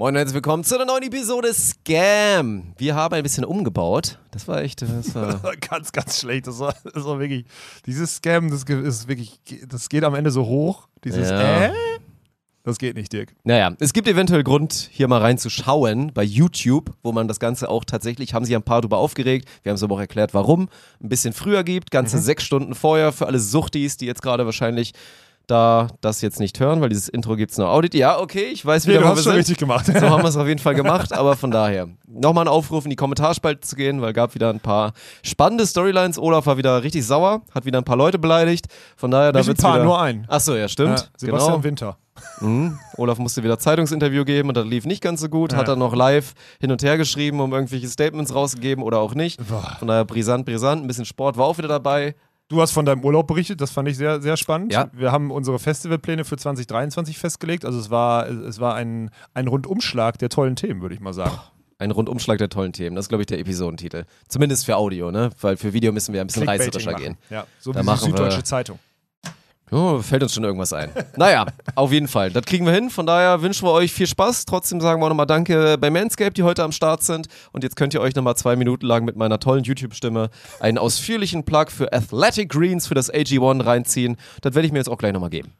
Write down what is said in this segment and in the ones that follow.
Moin und herzlich willkommen zu einer neuen Episode Scam. Wir haben ein bisschen umgebaut. Das war echt, das war ganz, ganz schlecht. Das war, das war wirklich, dieses Scam, das ist wirklich, das geht am Ende so hoch. Dieses Ja. äh, das geht nicht, Dirk. Naja, es gibt eventuell Grund, hier mal reinzuschauen bei YouTube, wo man das Ganze auch tatsächlich, haben sich ein paar drüber aufgeregt, wir haben es aber auch erklärt, warum, ein bisschen früher gibt, ganze Mhm. sechs Stunden vorher für alle Suchtis, die jetzt gerade wahrscheinlich da das jetzt nicht hören, weil dieses Intro gibt es nur Audit. Ja, okay, ich weiß Nee, wieder, du wo hast wir schon sind. richtig gemacht. So haben wir es auf jeden Fall gemacht, aber von daher. Nochmal ein Aufruf in die Kommentarspalte zu gehen, weil gab wieder ein paar spannende Storylines. Olaf war wieder richtig sauer, hat wieder ein paar Leute beleidigt. Von daher, da wird's paar, wieder. nur ein. Achso, ja, Ja, stimmt. Sebastian genau. Winter. Mhm. Olaf musste wieder Zeitungsinterview geben und das lief nicht ganz so gut. Hat Ja. dann noch live hin und her geschrieben, um irgendwelche Statements rauszugeben oder auch nicht. Von daher brisant, brisant. Ein bisschen Sport war auch wieder dabei. Du hast von deinem Urlaub berichtet, das fand ich sehr, sehr spannend. Ja. Wir haben unsere Festivalpläne für 2023 festgelegt. Also es war, es war ein, ein Rundumschlag der tollen Themen, würde ich mal sagen. Ein Rundumschlag der tollen Themen. Das ist, glaube ich, der Episodentitel. Zumindest für Audio, ne? Weil für Video müssen wir ein bisschen reißerischer gehen. Ja, so Da wie die Süddeutsche Zeitung. Oh, fällt uns schon irgendwas ein. Naja, auf jeden Fall. Das kriegen wir hin. Von daher wünschen wir euch viel Spaß. Trotzdem sagen wir auch nochmal Danke bei Manscaped, die heute am Start sind. Und jetzt könnt ihr euch nochmal zwei Minuten lang mit meiner tollen YouTube-Stimme einen ausführlichen Plug für Athletic Greens für das AG1 reinziehen. Das werde ich mir jetzt auch gleich nochmal geben.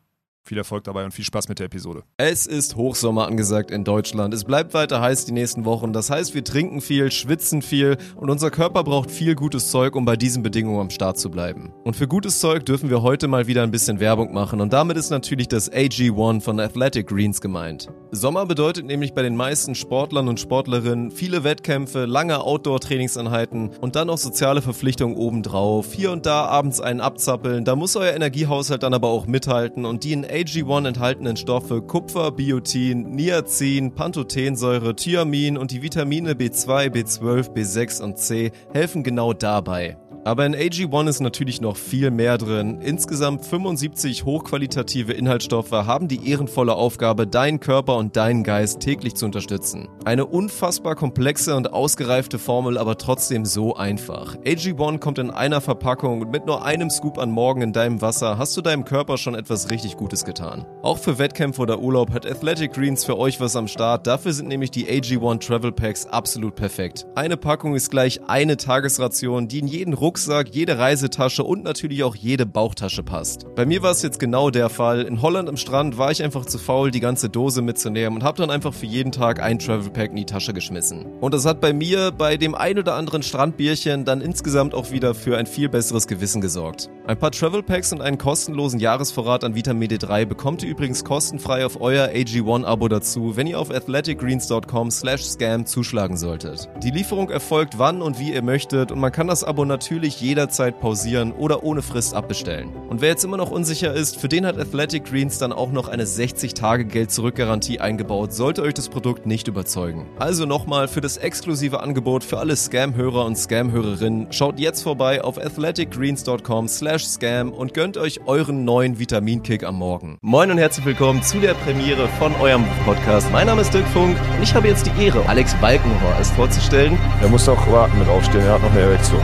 Viel Erfolg dabei und viel Spaß mit der Episode. Es ist Hochsommer angesagt in Deutschland. Es bleibt weiter heiß die nächsten Wochen. Das heißt, wir trinken viel, schwitzen viel und unser Körper braucht viel gutes Zeug, um bei diesen Bedingungen am Start zu bleiben. Und für gutes Zeug dürfen wir heute mal wieder ein bisschen Werbung machen und damit ist natürlich das AG1 von Athletic Greens gemeint. Sommer bedeutet nämlich bei den meisten Sportlern und Sportlerinnen viele Wettkämpfe, lange Outdoor-Trainingseinheiten und dann noch soziale Verpflichtungen obendrauf. Hier und da abends einen abzappeln. Da muss euer Energiehaushalt dann aber auch mithalten und die in AG1 enthaltenen Stoffe Kupfer, Biotin, Niacin, Pantothensäure, Thiamin und die Vitamine B2, B12, B6 und C helfen genau dabei. Aber in AG1 ist natürlich noch viel mehr drin. Insgesamt 75 hochqualitative Inhaltsstoffe haben die ehrenvolle Aufgabe, deinen Körper und deinen Geist täglich zu unterstützen. Eine unfassbar komplexe und ausgereifte Formel, aber trotzdem so einfach. AG1 kommt in einer Verpackung und mit nur einem Scoop an Morgen in deinem Wasser hast du deinem Körper schon etwas richtig Gutes getan. Auch für Wettkämpfe oder Urlaub hat Athletic Greens für euch was am Start. Dafür sind nämlich die AG1 Travel Packs absolut perfekt. Eine Packung ist gleich eine Tagesration, die in jeden Rucksack, jede Reisetasche und natürlich auch jede Bauchtasche passt. Bei mir war es jetzt genau der Fall. In Holland am Strand war ich einfach zu faul, die ganze Dose mitzunehmen und habe dann einfach für jeden Tag ein Travel Pack in die Tasche geschmissen. Und das hat bei mir bei dem ein oder anderen Strandbierchen dann insgesamt auch wieder für ein viel besseres Gewissen gesorgt. Ein paar Travel Packs und einen kostenlosen Jahresvorrat an Vitamin D3 bekommt ihr übrigens kostenfrei auf euer AG1-Abo dazu, wenn ihr auf athleticgreens.com slash scam zuschlagen solltet. Die Lieferung erfolgt wann und wie ihr möchtet und man kann das Abo natürlich jederzeit pausieren oder ohne Frist abbestellen. Und wer jetzt immer noch unsicher ist, für den hat Athletic Greens dann auch noch eine 60-Tage-Geld-Zurück-Garantie eingebaut, sollte euch das Produkt nicht überzeugen. Also nochmal für das exklusive Angebot für alle Scam-Hörer und Scam-Hörerinnen, schaut jetzt vorbei auf athleticgreens.com slash scam und gönnt euch euren neuen Vitaminkick am Morgen. Moin und herzlich willkommen zu der Premiere von eurem Podcast. Mein Name ist Dirk Funk und ich habe jetzt die Ehre, Alex Balkenhorst vorzustellen. Er muss auch warten mit aufstehen, er hat noch eine Erektion.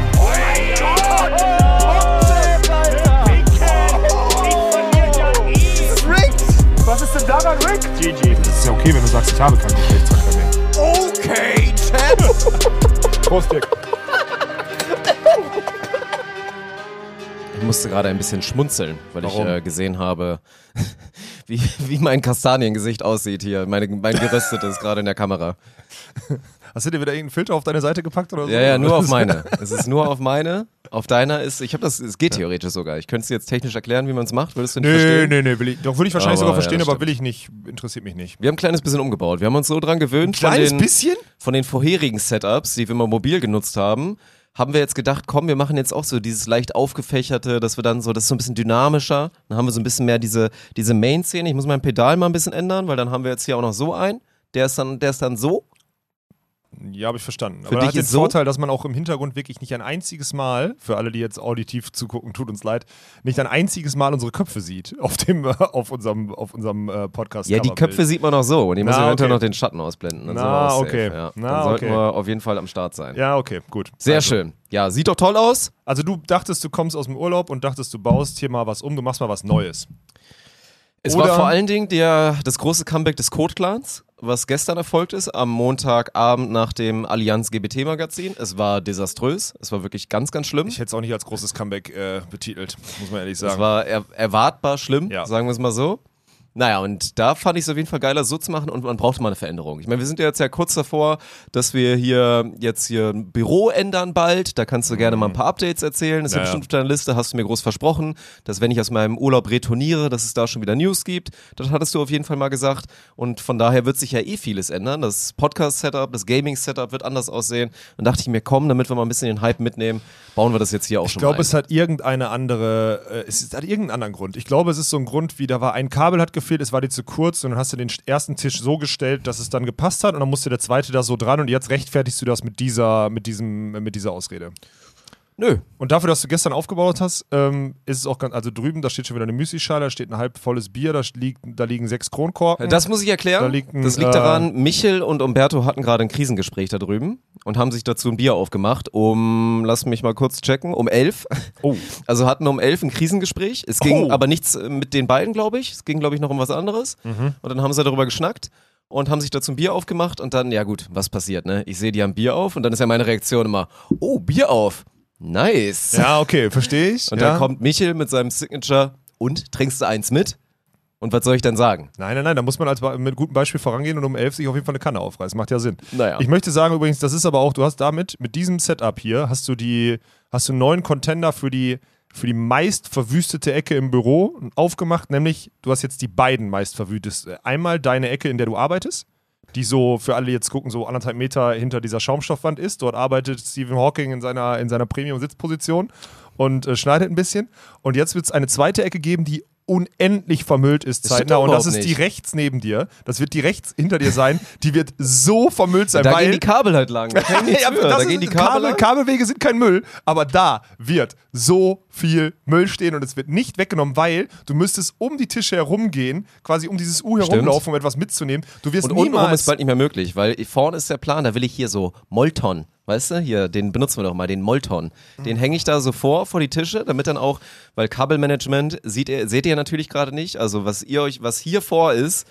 Daran, Rick? GG. Das ist ja okay, wenn du sagst, ich habe keinen Geschlechtsverkehr mehr. Okay, Chat. Prost, Dirk. Ich musste gerade ein bisschen schmunzeln, weil Warum? ich äh, gesehen habe, wie, wie mein Kastaniengesicht aussieht hier. Meine, mein geröstetes gerade in der Kamera. Hast du dir wieder irgendeinen Filter auf deine Seite gepackt oder so? Ja, ja, nur auf meine. Es ist nur auf meine. Auf deiner ist, ich habe das, es geht theoretisch sogar. Ich könnte es dir jetzt technisch erklären, wie man es macht. Würdest du nicht Nee, verstehen? nee, nee, will ich, doch würde ich wahrscheinlich Aber, sogar verstehen, ja, aber will ich nicht, interessiert mich nicht. Wir haben ein kleines bisschen umgebaut. Wir haben uns so dran gewöhnt, von Kleines den, bisschen? von den vorherigen Setups, die wir mal mobil genutzt haben, haben wir jetzt gedacht, komm, wir machen jetzt auch so dieses leicht aufgefächerte, dass wir dann so, das ist so ein bisschen dynamischer. Dann haben wir so ein bisschen mehr diese, diese Main-Szene. Ich muss mein Pedal mal ein bisschen ändern, weil dann haben wir jetzt hier auch noch so ein. Der ist dann, der ist dann so. Ja, habe ich verstanden. Für Aber dich hat den ist so- Vorteil, dass man auch im Hintergrund wirklich nicht ein einziges Mal, für alle, die jetzt auditiv zugucken, tut uns leid, nicht ein einziges Mal unsere Köpfe sieht auf dem, auf unserem, auf unserem äh, Podcast. Ja, die Köpfe sieht man auch so. Und die muss Na, eventuell okay. noch den Schatten ausblenden. Dann Na, sind wir okay. Safe, ja. Na, Dann sollten okay. wir auf jeden Fall am Start sein. Ja, okay, gut. Sehr also, schön. Ja, sieht doch toll aus. Also du dachtest, du kommst aus dem Urlaub und dachtest, du baust hier mal was um, du machst mal was Neues. Es Oder- war vor allen Dingen der, das große Comeback des Code Clans. Was gestern erfolgt ist, am Montagabend nach dem Allianz GBT Magazin. Es war desaströs. Es war wirklich ganz, ganz schlimm. Ich hätte es auch nicht als großes Comeback äh, betitelt, muss man ehrlich Es sagen. war er erwartbar schlimm, Ja. sagen wir es mal so. Naja, und da fand ich es auf jeden Fall geiler, so zu machen und man brauchte mal eine Veränderung. Ich meine, wir sind ja jetzt ja kurz davor, dass wir hier jetzt hier ein Büro ändern bald. Da kannst du gerne mal ein paar Updates erzählen. Ist ja, Ja, ja. bestimmt auf deiner Liste, hast du mir groß versprochen, dass wenn ich aus meinem Urlaub retourniere, dass es da schon wieder News gibt. Das hattest du auf jeden Fall mal gesagt. Und von daher wird sich ja eh vieles ändern. Das Podcast-Setup, das Gaming-Setup wird anders aussehen. Und dachte ich mir, komm, damit wir mal ein bisschen den Hype mitnehmen, bauen wir das jetzt hier auch Ich schon glaube, mal ein. es hat irgendeine andere, äh, es hat irgendeinen anderen Grund. Ich glaube, es ist so ein Grund, wie da war ein Kabel hat gefehlt, es war dir zu kurz und dann hast du den ersten Tisch so gestellt, dass es dann gepasst hat und dann musste der zweite da so dran und jetzt rechtfertigst du das mit dieser, mit diesem, mit dieser Ausrede. Nö, Und dafür, dass du gestern aufgebaut hast, ähm, ist es auch ganz, also drüben, da steht schon wieder eine Müslischale, da steht ein halb volles Bier, da, liegt, da liegen sechs Kronkorken. Das muss ich erklären. Da liegt ein, das liegt äh, daran, Michel und Umberto hatten gerade ein Krisengespräch da drüben und haben sich dazu ein Bier aufgemacht um, lass mich mal kurz checken, um elf. oh, Also hatten um elf ein Krisengespräch. Es ging Oh. aber nichts äh, mit den beiden, glaube ich. Es ging, glaube ich, noch um was anderes. Mhm. Und dann haben sie darüber geschnackt und haben sich dazu ein Bier aufgemacht und dann, ja gut, was passiert, ne? Ich sehe, die haben Bier auf und dann ist ja meine Reaktion immer, oh, Bier auf. Nice. ja, okay, verstehe ich. Und ja. dann kommt Michel mit seinem Signature und trinkst du eins mit? Und was soll ich dann sagen? Nein, nein, nein, da muss man als mit gutem Beispiel vorangehen und um elf sich auf jeden Fall eine Kanne aufreißen. Macht ja Sinn. Naja. Ich möchte sagen übrigens, das ist aber auch, du hast damit, mit diesem Setup hier, hast du die, hast du einen neuen Contender für die, für die meist verwüstete Ecke im Büro aufgemacht, nämlich du hast jetzt die beiden meist verwüstete. Einmal deine Ecke, in der du arbeitest, die so, für alle jetzt gucken, so anderthalb Meter hinter dieser Schaumstoffwand ist. Dort arbeitet Stephen Hawking in seiner, in seiner Premium-Sitzposition und äh, schneidet ein bisschen. Und jetzt wird es eine zweite Ecke geben, die unendlich vermüllt ist Das stimmt zeitnah. Und das ist die nicht. rechts neben dir. Das wird die rechts hinter dir sein. Die wird so vermüllt sein, Da weil gehen die Kabel halt lang. Da, ja, da gehen die Kabel, Kabel. Kabelwege sind kein Müll, aber da wird so viel Müll stehen und es wird nicht weggenommen, weil du müsstest um die Tische herumgehen, quasi um dieses U herumlaufen, um etwas mitzunehmen. Du wirst Und niemals ist bald nicht mehr möglich, weil vorne ist der Plan, da will ich hier so Molton, weißt du, hier, den benutzen wir doch mal, den Molton. Den hänge ich da so vor, vor die Tische, damit dann auch, weil Kabelmanagement sieht ihr, seht ihr natürlich gerade nicht, also was ihr euch, was hier vor ist,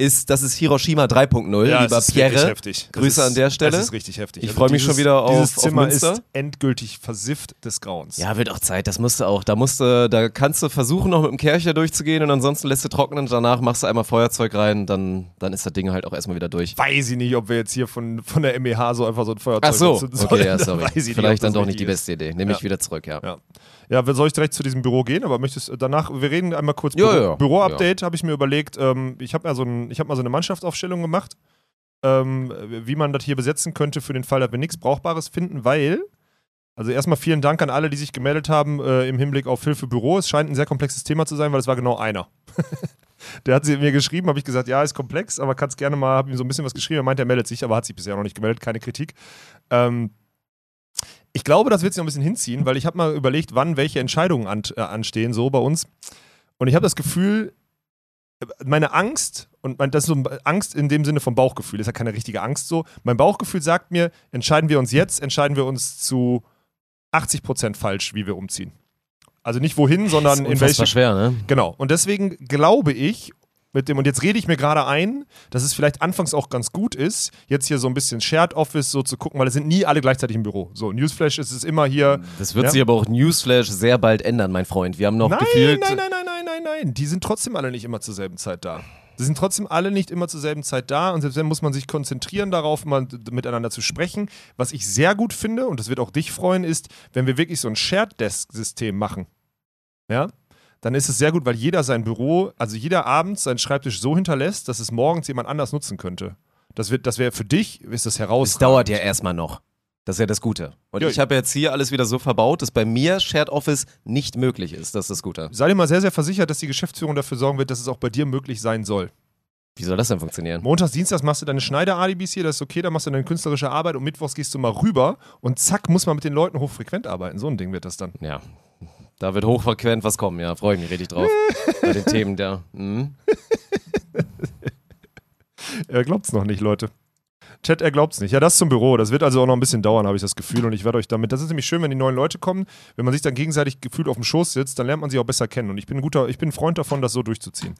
ist, das ist Hiroshima 3.0, Ja, lieber ist Pierre. heftig. Grüße ist, an der Stelle. Das ist richtig heftig. Also Ich freu mich dieses- schon wieder auf- Dieses auf Zimmer Münster. ist endgültig versifft des Grauens. Ja, wird auch Zeit, das musst du auch. Da musst du, da kannst du versuchen, noch mit dem Kercher durchzugehen und ansonsten lässt du trocknen und danach machst du einmal Feuerzeug rein, dann, dann ist das Ding halt auch erstmal wieder durch. Weiß ich nicht, ob wir jetzt hier von, von der MEH so einfach so ein Feuerzeug Ach so, okay, ja, sorry. Ich nicht, Vielleicht ob dann doch nicht die beste Idee. Nehme ich Ja. wieder zurück, ja. Ja. Ja, soll ich direkt zu diesem Büro gehen? Aber möchtest danach, wir reden einmal kurz Ja, Büro, ja. Büro-Update, habe ich mir überlegt. Ähm, ich habe so ein, ich hab mal so eine Mannschaftsaufstellung gemacht, ähm, wie man das hier besetzen könnte für den Fall, dass wir nichts Brauchbares finden, weil, also erstmal vielen Dank an alle, die sich gemeldet haben äh, im Hinblick auf Hilfe Büro. Es scheint ein sehr komplexes Thema zu sein, weil es war genau einer. Der hat sie mir geschrieben, habe ich gesagt, ja, ist komplex, aber kannst gerne mal, habe ihm so ein bisschen was geschrieben. Er meint, er meldet sich, aber hat sich bisher noch nicht gemeldet, keine Kritik. Ähm, ich glaube, das wird sich noch ein bisschen hinziehen, weil ich habe mal überlegt, wann welche Entscheidungen an, äh, anstehen, so bei uns. Und ich habe das Gefühl, meine Angst, und mein, das ist so Angst in dem Sinne vom Bauchgefühl, ist ja keine richtige Angst so. Mein Bauchgefühl sagt mir, entscheiden wir uns jetzt, entscheiden wir uns zu 80% falsch, wie wir umziehen. Also nicht wohin, sondern in welche. schwer, ne? Genau. Und deswegen glaube ich, mit dem, und jetzt rede ich mir gerade ein, dass es vielleicht anfangs auch ganz gut ist, jetzt hier so ein bisschen Shared Office so zu gucken, weil es sind nie alle gleichzeitig im Büro. So, Newsflash ist es immer hier. Das wird Ja. sich aber auch Newsflash sehr bald ändern, mein Freund. Wir haben noch nein, gefühlt. nein, nein, nein, nein, nein, nein. Die sind trotzdem alle nicht immer zur selben Zeit da. Die sind trotzdem alle nicht immer zur selben Zeit da und selbst dann muss man sich konzentrieren darauf, mal miteinander zu sprechen. Was ich sehr gut finde, und das wird auch dich freuen, ist, wenn wir wirklich so ein Shared Desk-System machen. Ja? Dann ist es sehr gut, weil jeder sein Büro, also jeder abends seinen Schreibtisch so hinterlässt, dass es morgens jemand anders nutzen könnte. Das, wird- das wäre für dich, ist das Es herausragend. dauert ja erstmal noch. Das ist ja das Gute. Und Ja. ich habe jetzt hier alles wieder so verbaut, dass bei mir Shared Office nicht möglich ist. Das ist das Gute. Sei dir mal sehr, sehr versichert, dass die Geschäftsführung dafür sorgen wird, dass es auch bei dir möglich sein soll. Wie soll das denn funktionieren? Montags, Dienstags machst du deine Schneider-Alibis hier, das ist okay, dann machst du deine künstlerische Arbeit und Mittwochs gehst du mal rüber und zack, muss man mit den Leuten hochfrequent arbeiten. So ein Ding wird das dann. Ja. Da wird hochfrequent was kommen, ja. Freue ich mich richtig drauf. bei den Themen der. Mhm. Er glaubt's noch nicht, Leute. Chat, er glaubt's nicht. Ja, das zum Büro. Das wird also auch noch ein bisschen dauern, habe ich das Gefühl. Und ich werde euch damit. Das ist nämlich schön, wenn die neuen Leute kommen. Wenn man sich dann gegenseitig gefühlt auf dem Schoß sitzt, dann lernt man sich auch besser kennen. Und ich bin ein guter, ich bin ein Freund davon, das so durchzuziehen.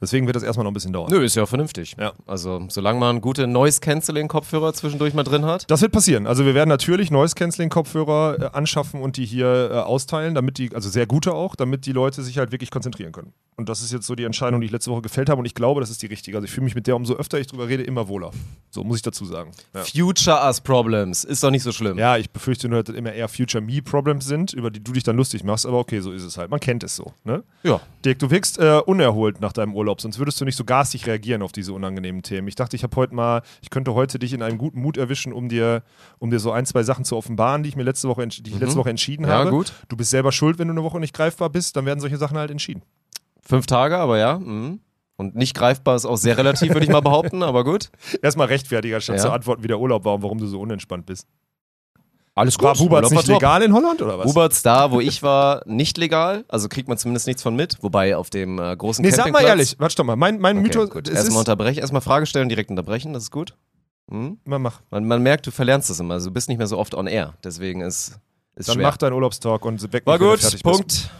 Deswegen wird das erstmal noch ein bisschen dauern. Nö, ist ja vernünftig. Ja. Also, solange man gute Noise-Canceling-Kopfhörer zwischendurch mal drin hat. Das wird passieren. Also wir werden natürlich Noise-Canceling-Kopfhörer äh, anschaffen und die hier äh, austeilen, damit die, also sehr gute auch, damit die Leute sich halt wirklich konzentrieren können. Und das ist jetzt so die Entscheidung, die ich letzte Woche gefällt habe und ich glaube, das ist die richtige. Also ich fühle mich mit der, umso öfter ich drüber rede, immer wohler. So muss ich dazu sagen. Ja. Future Us Problems. Ist doch nicht so schlimm. Ja, ich befürchte nur, dass das immer eher Future-Me-Problems sind, über die du dich dann lustig machst, aber okay, so ist es halt. Man kennt es so. Ne? Ja. Dirk, du wirkst äh, unerholt nach deinem Urlaub, sonst würdest du nicht so garstig reagieren auf diese unangenehmen Themen. Ich dachte, ich habe heute mal, ich könnte heute dich in einem guten Mut erwischen, um dir, um dir so ein, zwei Sachen zu offenbaren, die ich mir letzte Woche, die ich letzte Woche entschieden Mhm. Ja, habe. gut. Du bist selber schuld, wenn du eine Woche nicht greifbar bist, dann werden solche Sachen halt entschieden. Fünf Tage, aber ja. Mhm. Und nicht greifbar ist auch sehr relativ, würde ich mal behaupten, aber gut. Erstmal rechtfertiger, statt Ja. zu antworten, wie der Urlaub war und warum du so unentspannt bist. Alles War Buberts nicht legal in Holland oder was? Buberts da, wo ich war, nicht legal. Also kriegt man zumindest nichts von mit. Wobei auf dem äh, großen nee, sag mal ehrlich, warte doch mal, mein, mein Okay, Mythos, gut. Erstmal ist, unterbrechen, erstmal Frage stellen, direkt unterbrechen, das ist gut. Mhm. man mach, Man, man merkt, du verlernst es immer. Also du bist nicht mehr so oft on air. Deswegen ist, ist dann schwer. mach deinen Urlaubstalk und weg war gut. Punkt.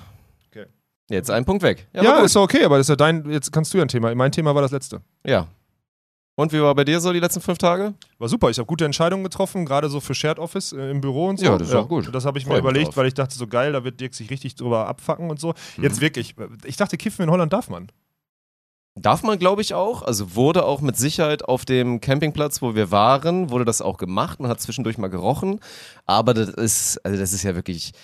Okay. Jetzt ein Punkt weg. Ja, gut. ist okay, aber das ist ja dein, jetzt kannst du ja ein Thema. Mein Thema war das letzte. Ja. Und wie war bei dir so die letzten fünf Tage? War super, ich habe gute Entscheidungen getroffen, gerade so für Shared Office äh, im Büro und so. Ja, das ist auch gut. Das habe ich mir mich überlegt, drauf. weil ich dachte, so geil, da wird Dirk sich richtig drüber abfacken und so. Mhm. Jetzt wirklich, ich dachte, kiffen in Holland darf man. Darf man, glaube ich, auch. Also wurde auch mit Sicherheit auf dem Campingplatz, wo wir waren, wurde das auch gemacht. Man hat zwischendurch mal gerochen. Aber das ist, also das ist ja wirklich,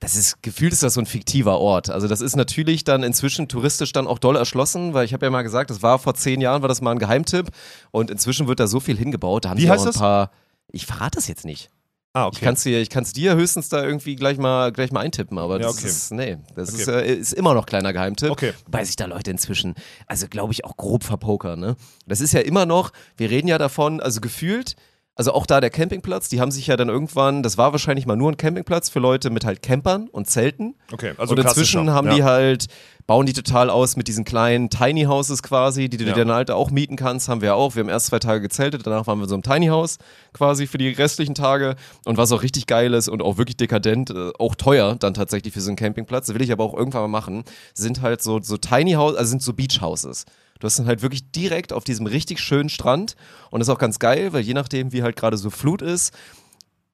das ist, gefühlt ist das so ein fiktiver Ort. Also das ist natürlich dann inzwischen touristisch dann auch doll erschlossen, weil ich habe ja mal gesagt, das war vor zehn Jahren, war das mal ein Geheimtipp. Und inzwischen wird da so viel hingebaut. Da haben Wie heißt auch ein das? paar, ich verrate das jetzt nicht. Ah, Ich kann es dir, ich kann's dir höchstens da irgendwie gleich mal, gleich mal eintippen, aber Ja, das okay. ist, nee, das Okay. ist, äh, ist immer noch kleiner Geheimtipp. Okay. Wobei sich da Leute inzwischen, also glaube ich, auch grob verpokern, ne? Das ist ja immer noch, wir reden ja davon, also gefühlt, also auch da der Campingplatz, die haben sich ja dann irgendwann, das war wahrscheinlich mal nur ein Campingplatz für Leute mit halt Campern und Zelten. Okay, also und inzwischen haben ja. die halt, bauen die total aus mit diesen kleinen Tiny Houses quasi, die du Ja. dir dann halt auch mieten kannst, haben wir auch. Wir haben erst zwei Tage gezeltet, danach waren wir in so einem Tiny House quasi für die restlichen Tage. Und was auch richtig geil ist und auch wirklich dekadent, äh, auch teuer dann tatsächlich für so einen Campingplatz, das will ich aber auch irgendwann mal machen, sind halt so, so Tiny Houses, also sind so Beach Houses. Du hast dann halt wirklich direkt auf diesem richtig schönen Strand. Und das ist auch ganz geil, weil je nachdem, wie halt gerade so Flut ist,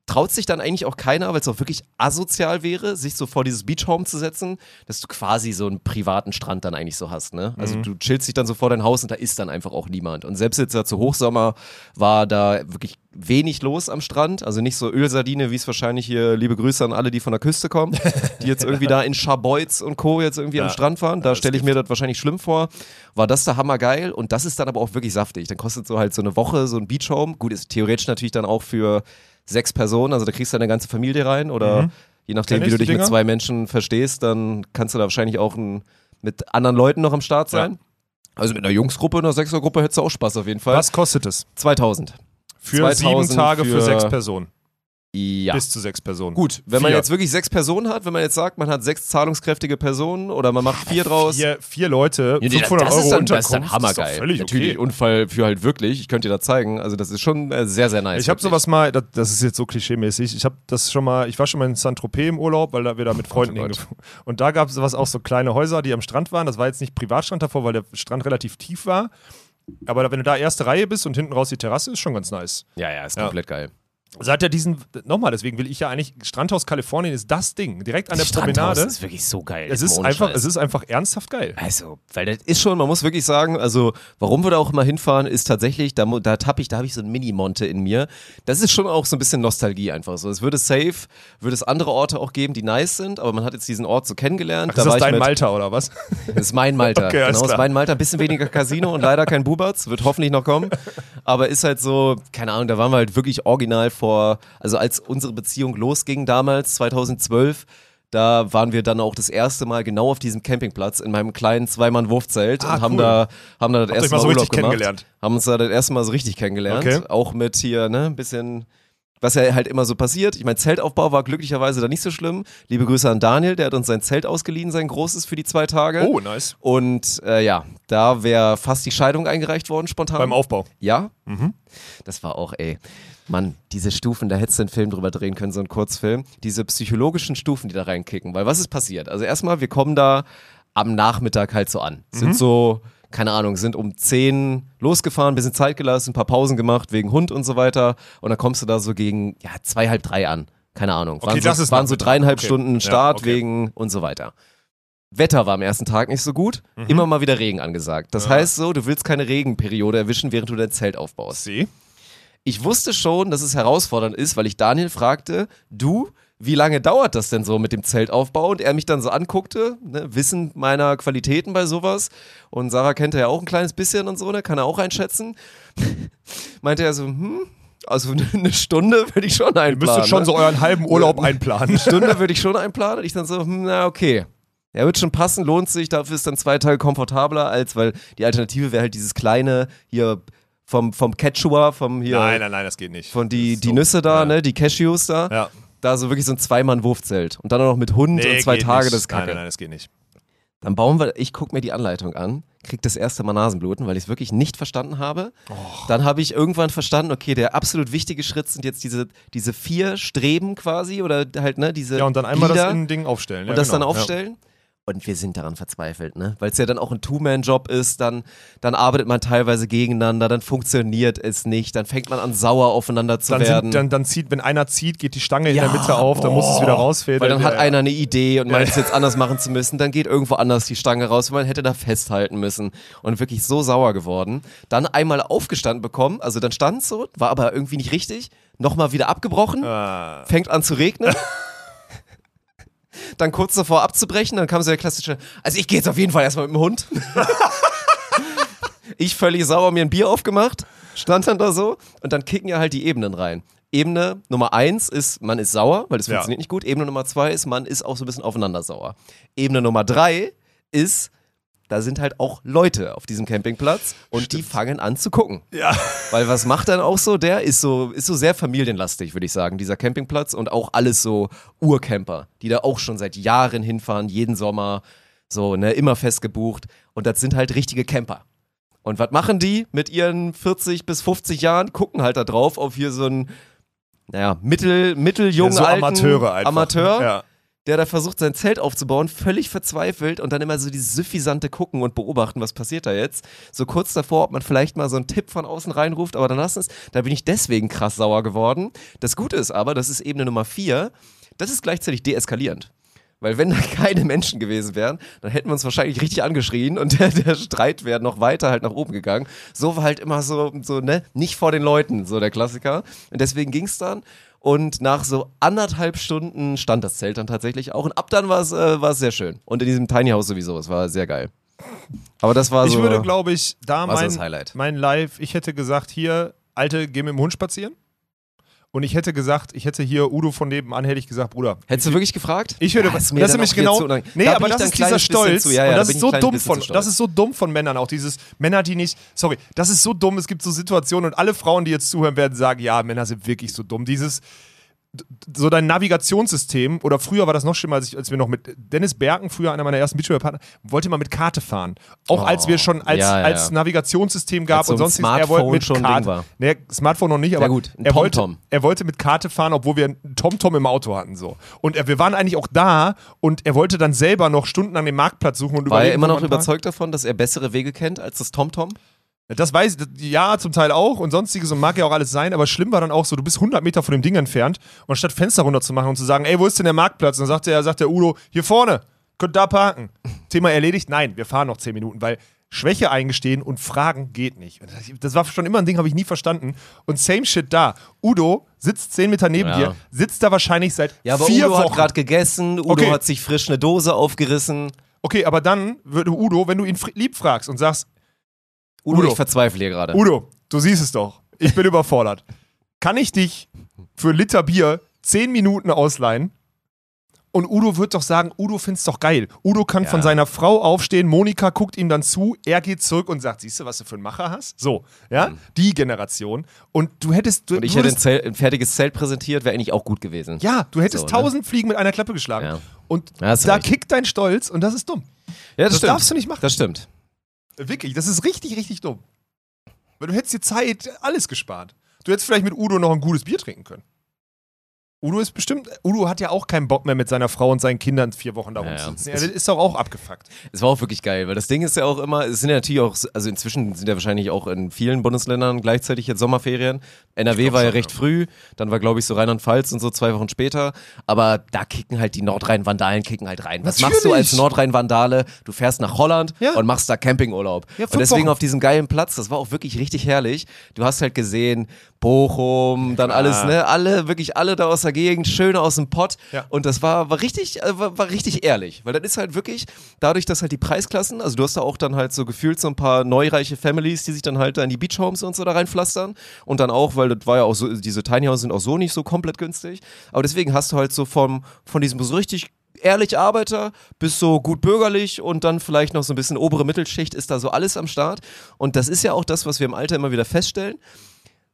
traut sich dann eigentlich auch keiner, weil es auch wirklich asozial wäre, sich so vor dieses Beachhome zu setzen, dass du quasi so einen privaten Strand dann eigentlich so hast, ne? Also du chillst dich dann so vor dein Haus und da ist dann einfach auch niemand. Und selbst jetzt ja zu Hochsommer war da wirklich wenig los am Strand, also nicht so Ölsardine, wie es wahrscheinlich hier, liebe Grüße an alle, die von der Küste kommen, die jetzt irgendwie da in Scharbeutz und Co. jetzt irgendwie am Strand fahren, da stelle ich mir das wahrscheinlich schlimm vor, war das da hammergeil und das ist dann aber auch wirklich saftig. Dann kostet so halt so eine Woche so ein Beachhome, gut, ist theoretisch natürlich dann auch für sechs Personen, also da kriegst du deine ganze Familie rein oder je nachdem, wie du dich mit Dinger? zwei Menschen verstehst, dann kannst du da wahrscheinlich auch ein, mit anderen Leuten noch am Start sein. Also mit einer Jungsgruppe, einer Sechsergruppe hättest du auch Spaß auf jeden Fall. Was kostet es? 2000. Für 2000 sieben Tage für, für- sechs Personen. Ja. Bis zu sechs Personen. Gut, wenn man Vier. jetzt wirklich sechs Personen hat, wenn man jetzt sagt, man hat sechs zahlungskräftige Personen oder man macht vier draus. Vier, vier Leute, Ja, nee, 500 das Euro ist dann, das ist dann hammergeil. Ist Natürlich, okay. Unfall für halt wirklich. Ich könnte dir das zeigen. Also das ist schon äh, sehr, sehr nice. Ich habe sowas mal, das, das ist jetzt so klischeemäßig, ich habe das schon mal, ich war schon mal in Saint-Tropez im Urlaub, weil da wir da mit Freunden oh hingeflogen Und da gab es sowas auch so kleine Häuser, die am Strand waren. Das war jetzt nicht Privatstrand davor, weil der Strand relativ tief war. Aber wenn du da erste Reihe bist und hinten raus die Terrasse, ist schon ganz nice. Ja, ja, ist Ja. komplett geil. Seit ja diesen, nochmal, deswegen will ich ja eigentlich, Strandhaus Kalifornien ist das Ding, direkt an der Strandhaus Promenade. ist wirklich so geil. Es ist, einfach, Scheiß. es ist einfach ernsthaft geil. Also, weil das ist schon, man muss wirklich sagen, also warum wir da auch immer hinfahren, ist tatsächlich, da, da tapp ich, da habe ich so ein Mini-Monte in mir. Das ist schon auch so ein bisschen Nostalgie einfach so. Es würde safe, würde es andere Orte auch geben, die nice sind, aber man hat jetzt diesen Ort so kennengelernt. Ach, ist das dein mit, Malta oder was? Das ist mein Malta. Okay, genau, ist mein Malta. Ein bisschen weniger Casino und leider kein Bubatz. Wird hoffentlich noch kommen. Aber ist halt so, keine Ahnung, da waren wir halt wirklich original vor, also als unsere Beziehung losging damals, 2012, da waren wir dann auch das erste Mal genau auf diesem Campingplatz in meinem kleinen Zweimann-Wurfzelt Ah, und haben cool. da, haben da das euch erste mal so Urlaub richtig gemacht. kennengelernt. Haben uns da das erste Mal so richtig kennengelernt. Okay. Auch mit hier, ne, ein bisschen was ja halt immer so passiert. Ich meine, Zeltaufbau war glücklicherweise da nicht so schlimm. Liebe Grüße an Daniel, der hat uns sein Zelt ausgeliehen, sein großes für die zwei Tage. Oh, nice. Und äh, ja, da wäre fast die Scheidung eingereicht worden spontan. Beim Aufbau. Ja? Das war auch, ey. Mann, diese Stufen, da hättest du einen Film drüber drehen können, so einen Kurzfilm. Diese psychologischen Stufen, die da reinkicken. Weil was ist passiert? Also erstmal, wir kommen da am Nachmittag halt so an. Sind so, keine Ahnung, sind um 10 losgefahren, bisschen Zeit gelassen, ein paar Pausen gemacht wegen Hund und so weiter. Und dann kommst du da so gegen, ja, zwei, halb drei an. Keine Ahnung. Okay, waren das so, ist waren so dreieinhalb Okay. Stunden Ja, Start okay. wegen und so weiter. Wetter war am ersten Tag nicht so gut. Mhm. Immer mal wieder Regen angesagt. Das heißt so, du willst keine Regenperiode erwischen, während du dein Zelt aufbaust. See? Ich wusste schon, dass es herausfordernd ist, weil ich Daniel fragte, du, wie lange dauert das denn so mit dem Zeltaufbau? Und er mich dann so anguckte, ne, wissend meiner Qualitäten bei sowas. Und Sarah kennt er ja auch ein kleines bisschen und so, ne, kann er auch einschätzen. Meinte er so, hm, also eine Stunde würde ich schon Ihr einplanen. müsstet schon ne? so euren halben Urlaub einplanen. Eine Stunde würde ich schon einplanen. Und ich dann so, hm, na okay. Ja, wird schon passen, lohnt sich, dafür ist dann zwei Tage komfortabler, als weil die Alternative wäre halt dieses kleine hier vom, vom Quechua, vom hier Nein, nein, nein, das geht nicht. von die, die so- Nüsse da, ja. ne, die Cashews da. Ja. Da so wirklich so ein Zweimann-Wurfzelt. Und dann auch noch mit Hund Nee, und zwei Tage, nicht. das kacke. Nein, nein, nein, das geht nicht. Dann bauen wir, ich gucke mir die Anleitung an, krieg das erste Mal Nasenbluten, weil ich es wirklich nicht verstanden habe. Dann habe ich irgendwann verstanden, okay, der absolut wichtige Schritt sind jetzt diese, diese vier Streben quasi oder halt, ne, diese Ja, und dann einmal Glieder das Innending aufstellen. Ja, und das genau. dann aufstellen. Und wir sind daran verzweifelt, ne? Weil es ja dann auch ein Two-Man-Job ist, dann, dann arbeitet man teilweise gegeneinander, dann funktioniert es nicht, dann fängt man an, sauer aufeinander zu Ja. Dann, werden. sind, dann, dann zieht, wenn einer zieht, geht die Stange in Ja, der Mitte auf, dann muss es wieder rausfedern. Weil dann hat Ja, einer eine Idee und meint es jetzt anders machen zu müssen, dann geht irgendwo anders die Stange raus, weil man hätte da festhalten müssen und wirklich so sauer geworden. Dann einmal aufgestanden bekommen, also dann stand es so, war aber irgendwie nicht richtig, nochmal wieder abgebrochen, Ah. fängt an zu regnen. dann kurz davor abzubrechen, dann kam so der klassische, also ich gehe jetzt auf jeden Fall erstmal mit dem Hund. ich völlig sauer mir ein Bier aufgemacht, stand dann da so und dann kicken ja halt die Ebenen rein. Ebene Nummer eins ist, man ist sauer, weil es Ja. funktioniert nicht gut. Ebene Nummer zwei ist, man ist auch so ein bisschen aufeinander sauer. Ebene Nummer drei ist, da sind halt auch Leute auf diesem Campingplatz und die fangen an zu gucken. Ja. Weil was macht dann auch so? Der ist so, ist so sehr familienlastig, würde ich sagen, dieser Campingplatz und auch alles so Urcamper, die da auch schon seit Jahren hinfahren, jeden Sommer, so, ne, immer fest gebucht. Und das sind halt richtige Camper. Und was machen die mit ihren 40 bis 50 Jahren? Gucken halt da drauf auf hier so einen, naja, mittel, mitteljungen, Ja, so alten Amateure einfach. Amateur Ja. Der da versucht, sein Zelt aufzubauen, völlig verzweifelt und dann immer so dieses suffisante Gucken und beobachten, was passiert da jetzt. So kurz davor, ob man vielleicht mal so einen Tipp von außen reinruft, aber dann lassen es, da bin ich deswegen krass sauer geworden. Das Gute ist aber, das ist Ebene Nummer vier, das ist gleichzeitig deeskalierend. Weil wenn da keine Menschen gewesen wären, dann hätten wir uns wahrscheinlich richtig angeschrien und der, der Streit wäre noch weiter halt nach oben gegangen. So war halt immer so, so, ne, nicht vor den Leuten, so der Klassiker. Und deswegen ging es dann. Und nach so anderthalb Stunden stand das Zelt dann tatsächlich auch. Und ab dann war es äh, sehr schön. Und in diesem Tiny House sowieso. Es war sehr geil. Aber das war Ich so. würde, glaube ich, da mein, mein Live, ich hätte gesagt, hier, Alte, geh mit dem Hund spazieren. Und ich hätte gesagt, ich hätte hier Udo von nebenan, hätte ich gesagt, Bruder. Hättest du wirklich gefragt? Ich würde, Ja, das ist ist, nämlich genau, zu unangenehm. nee, Da aber das ist dieser Stolz zu- ja, ja, und da das ist so dumm von, das ist so dumm von Männern auch dieses Männer, die nicht, sorry, das ist so dumm. Es gibt so Situationen und alle Frauen, die jetzt zuhören, werden sagen, ja, Männer sind wirklich so dumm. Dieses so dein Navigationssystem, oder früher war das noch schlimmer, als, ich, als wir noch mit Dennis Berken, früher einer meiner ersten Beachvolleyball-Partner, wollte mal mit Karte fahren. Auch als wir schon als, Oh, ja, ja, als. Navigationssystem gab Als so und ein sonstiges, er Smartphone wollte mit schon Karte. Ding war. Nee, Smartphone noch nicht, aber gut, er, wollte, er wollte mit Karte fahren, obwohl wir einen TomTom im Auto hatten. So. Und er, wir waren eigentlich auch da und er wollte dann selber noch Stunden an dem Marktplatz suchen und War er immer noch überzeugt davon, dass er bessere Wege kennt als das TomTom? Das weiß ich, ja, zum Teil auch und sonstiges und mag ja auch alles sein, aber schlimm war dann auch so, du bist 100 Meter von dem Ding entfernt und statt Fenster runter zu machen und zu sagen, ey, wo ist denn der Marktplatz? Und dann sagt der, sagt der Udo, hier vorne, könnt da parken. Thema erledigt? Nein, wir fahren noch 10 Minuten, weil Schwäche eingestehen und fragen geht nicht. Das- war schon immer ein Ding, habe ich nie verstanden. Und same shit da. Udo sitzt 10 Meter neben Ja. dir, sitzt da wahrscheinlich seit Ja, aber vier Udo hat Wochen. gerade gegessen, Udo Okay. hat sich frisch eine Dose aufgerissen. okay, aber dann würde Udo, wenn du ihn lieb fragst und sagst, Udo, Udo. ich verzweifle hier gerade. Udo, du siehst es doch. Ich bin überfordert. Kann ich dich für Liter Bier 10 Minuten ausleihen? Und Udo wird doch sagen, Udo find's doch geil. Udo kann Ja. von seiner Frau aufstehen, Monika guckt ihm dann zu, er geht zurück und sagt, siehst du, was du für einen Macher hast? So, ja, die Generation. Und du hättest, du, Und ich hätte ein, Zelt, ein fertiges Zelt präsentiert, wäre eigentlich auch gut gewesen. ja, du hättest So, ne? tausend Fliegen mit einer Klappe geschlagen. Ja. Und Ja, da recht. kickt dein Stolz und das ist dumm. Ja, Das stimmt. darfst du nicht machen. Das stimmt. Wirklich, das ist richtig, richtig dumm. Weil du hättest dir Zeit, alles gespart. Du hättest vielleicht mit Udo noch ein gutes Bier trinken können. Udo ist bestimmt, Udo hat ja auch keinen Bock mehr mit seiner Frau und seinen Kindern vier Wochen da Ja, ja. rumzusitzen. Ja, das ist doch auch abgefuckt. Es war auch wirklich geil, weil das Ding ist ja auch immer, es sind ja natürlich auch, also inzwischen sind ja wahrscheinlich auch in vielen Bundesländern gleichzeitig jetzt Sommerferien. NRW war ja recht ja. früh, dann war glaube ich so Rheinland-Pfalz und so zwei Wochen später, aber da kicken halt die Nordrhein-Vandalen kicken halt rein. Was machst du Natürlich. als Nordrhein-Vandale? Du fährst nach Holland Ja. und machst da Campingurlaub. Ja, und deswegen Wochen. auf diesem geilen Platz, das war auch wirklich richtig herrlich. Du hast halt gesehen, Bochum, dann alles, ne, alle, wirklich alle da aus der Gegend, schön aus dem Pott. Ja. Und das war, war richtig, äh, war, war richtig ehrlich, weil das ist halt wirklich, dadurch, dass halt die Preisklassen, also du hast da auch dann halt so gefühlt so ein paar neureiche Families, die sich dann halt da in die Beachhomes und so da reinpflastern. Und dann auch, weil das war ja auch so, diese Tiny Houses sind auch so nicht so komplett günstig. Aber deswegen hast du halt so vom, von diesem so richtig ehrlich Arbeiter bis so gut bürgerlich und dann vielleicht noch so ein bisschen obere Mittelschicht ist da so alles am Start. Und das ist ja auch das, was wir im Alter immer wieder feststellen.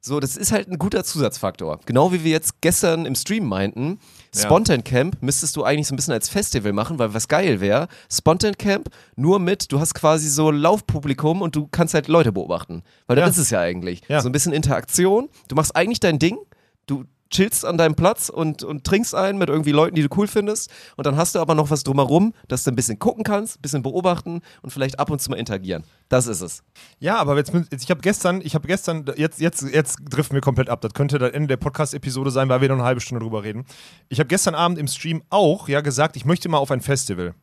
So, das ist halt ein guter Zusatzfaktor. Genau wie wir jetzt gestern im Stream meinten. Spontan Camp müsstest du eigentlich so ein bisschen als Festival machen, weil was geil wäre, Spontan Camp nur mit, du hast quasi so Laufpublikum und du kannst halt Leute beobachten. Weil das Ja. ist es ja eigentlich. Ja. So ein bisschen Interaktion. Du machst eigentlich dein Ding, du chillst an deinem Platz und, und trinkst ein mit irgendwie Leuten, die du cool findest. Und dann hast du aber noch was drumherum, dass du ein bisschen gucken kannst, ein bisschen beobachten und vielleicht ab und zu mal interagieren. Das ist es. Ja, aber jetzt, jetzt ich habe gestern, ich habe gestern, jetzt, jetzt, jetzt driften wir komplett ab. Das könnte das Ende der Podcast-Episode sein, weil wir noch eine halbe Stunde drüber reden. Ich habe gestern Abend im Stream auch ja gesagt, ich möchte mal auf ein Festival.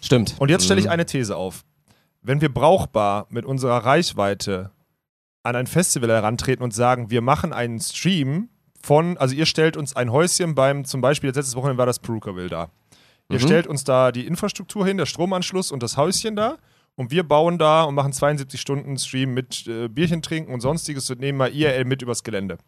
Stimmt. Und jetzt stelle ich eine These auf. Wenn wir brauchbar mit unserer Reichweite an ein Festival herantreten und sagen, wir machen einen Stream von, also ihr stellt uns ein Häuschen beim, zum Beispiel, jetzt letztes Wochenende war das Perukaville da. Ihr Mhm. stellt uns da die Infrastruktur hin, der Stromanschluss und das Häuschen da. Und wir bauen da und machen 72 Stunden Stream mit äh, Bierchen trinken und sonstiges und nehmen mal IRL mit übers Gelände.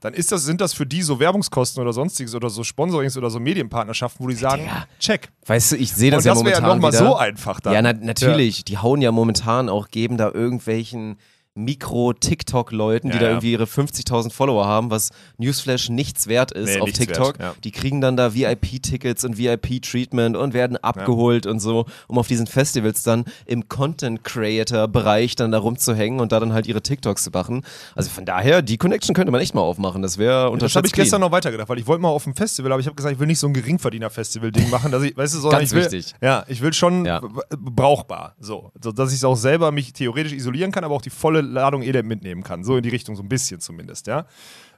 Dann ist das, sind das für die so Werbungskosten oder sonstiges oder so Sponsorings oder so Medienpartnerschaften, wo die sagen, Digga. check. Weißt du, ich sehe das und ja das wäre ja momentan nochmal so einfach dann. Ja, na, natürlich. Die hauen ja momentan auch, geben da irgendwelchen Mikro-TikTok-Leuten, die Ja, da ja. irgendwie ihre 50.000 Follower haben, was Newsflash nichts wert ist Nee, auf TikTok. wert, ja. Die kriegen dann da VIP-Tickets und VIP-Treatment und werden abgeholt und so, um auf diesen Festivals dann im Content-Creator-Bereich dann da rumzuhängen und da dann halt ihre TikToks zu machen. Also von daher, die Connection könnte man echt mal aufmachen. Das wäre Das unterschätzt habe ich gestern clean. noch weitergedacht, weil ich wollte mal auf ein Festival, aber ich habe gesagt, ich will nicht so ein Geringverdiener-Festival-Ding machen, dass ich, weißt du, sondern Ganz ich will, wichtig. Ja, ich will schon brauchbar, so, so dass ich es auch selber mich theoretisch isolieren kann, aber auch die volle Ladung Elend mitnehmen kann, so in die Richtung, so ein bisschen zumindest, ja.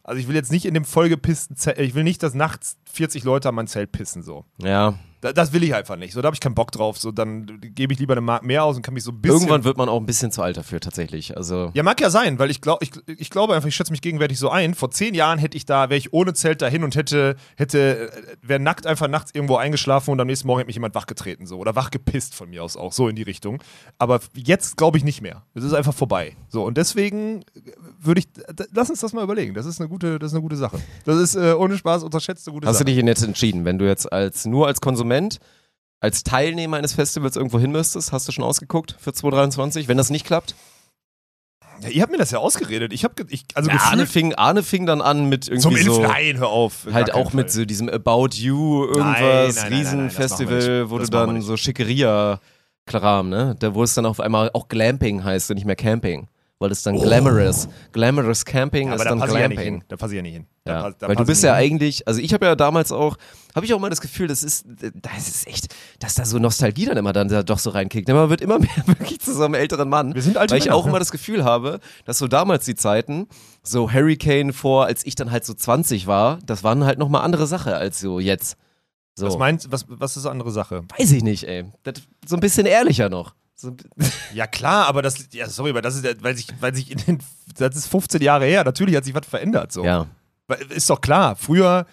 Also ich will jetzt nicht in dem vollgepissten Zelt, ich will nicht, dass nachts 40 Leute an mein Zelt pissen, so. Ja, das will ich einfach nicht, so, da habe ich keinen Bock drauf, so, dann gebe ich lieber eine Mark mehr aus und kann mich so ein bisschen irgendwann wird man auch ein bisschen zu alt dafür tatsächlich. Also Ja, mag ja sein, weil ich, glaub, ich, ich glaube einfach, ich schätze mich gegenwärtig so ein. Vor zehn Jahren hätte ich da, wäre ich ohne Zelt dahin und hätte, hätte, wäre nackt einfach nachts irgendwo eingeschlafen und am nächsten Morgen hätte mich jemand wachgetreten, so. Oder wachgepisst von mir aus auch, so in die Richtung. Aber jetzt glaube ich nicht mehr. Es ist einfach vorbei. So, und deswegen würde ich, lass uns das mal überlegen. Das ist eine gute, das ist eine gute Sache. Das ist äh, ohne Spaß unterschätzte gute Hast Sache. du dich jetzt entschieden, wenn du jetzt als nur als Konsument, als Teilnehmer eines Festivals irgendwo hin müsstest, hast du schon ausgeguckt für 2023? Wenn das nicht klappt? ja, ihr habt mir das ja ausgeredet. Ich habe, also Ja, Arne, fing, Arne fing dann an mit zum irgendwie so, Inf Nein, hör auf. halt auch mit Fall. so diesem About You irgendwas, nein, nein, Riesenfestival, wo du dann so Schickeria Kram, ne? Da wo es dann auf einmal auch Glamping heißt und nicht mehr Camping. Weil das dann Glamorous. Glamorous Camping Oh. Ja, ist da dann ja nicht Glamping. hin. Da passe ich ja nicht hin. Da Ja, pass- da weil du bist ja hin. eigentlich, also ich habe ja damals auch, habe ich auch mal das Gefühl, das ist, das ist echt, dass da so Nostalgie dann immer dann da doch so reinkickt. Man wird immer mehr wirklich zu so einem älteren Mann. Wir sind alte Weil ich Männer, auch ja. immer das Gefühl habe, dass so damals die Zeiten, so Hurricane vor, als ich dann halt so 20 war, das waren halt nochmal andere Sache als so jetzt. So. Was meinst was, was ist eine andere Sache? Weiß ich nicht, ey. Das, so ein bisschen ehrlicher noch. So, Ja, klar, aber das, ja, sorry, aber das ist, ja- weil sich, weil sich in den, das ist 15 Jahre her, natürlich hat sich was verändert, so. ja. Ist doch klar, früher,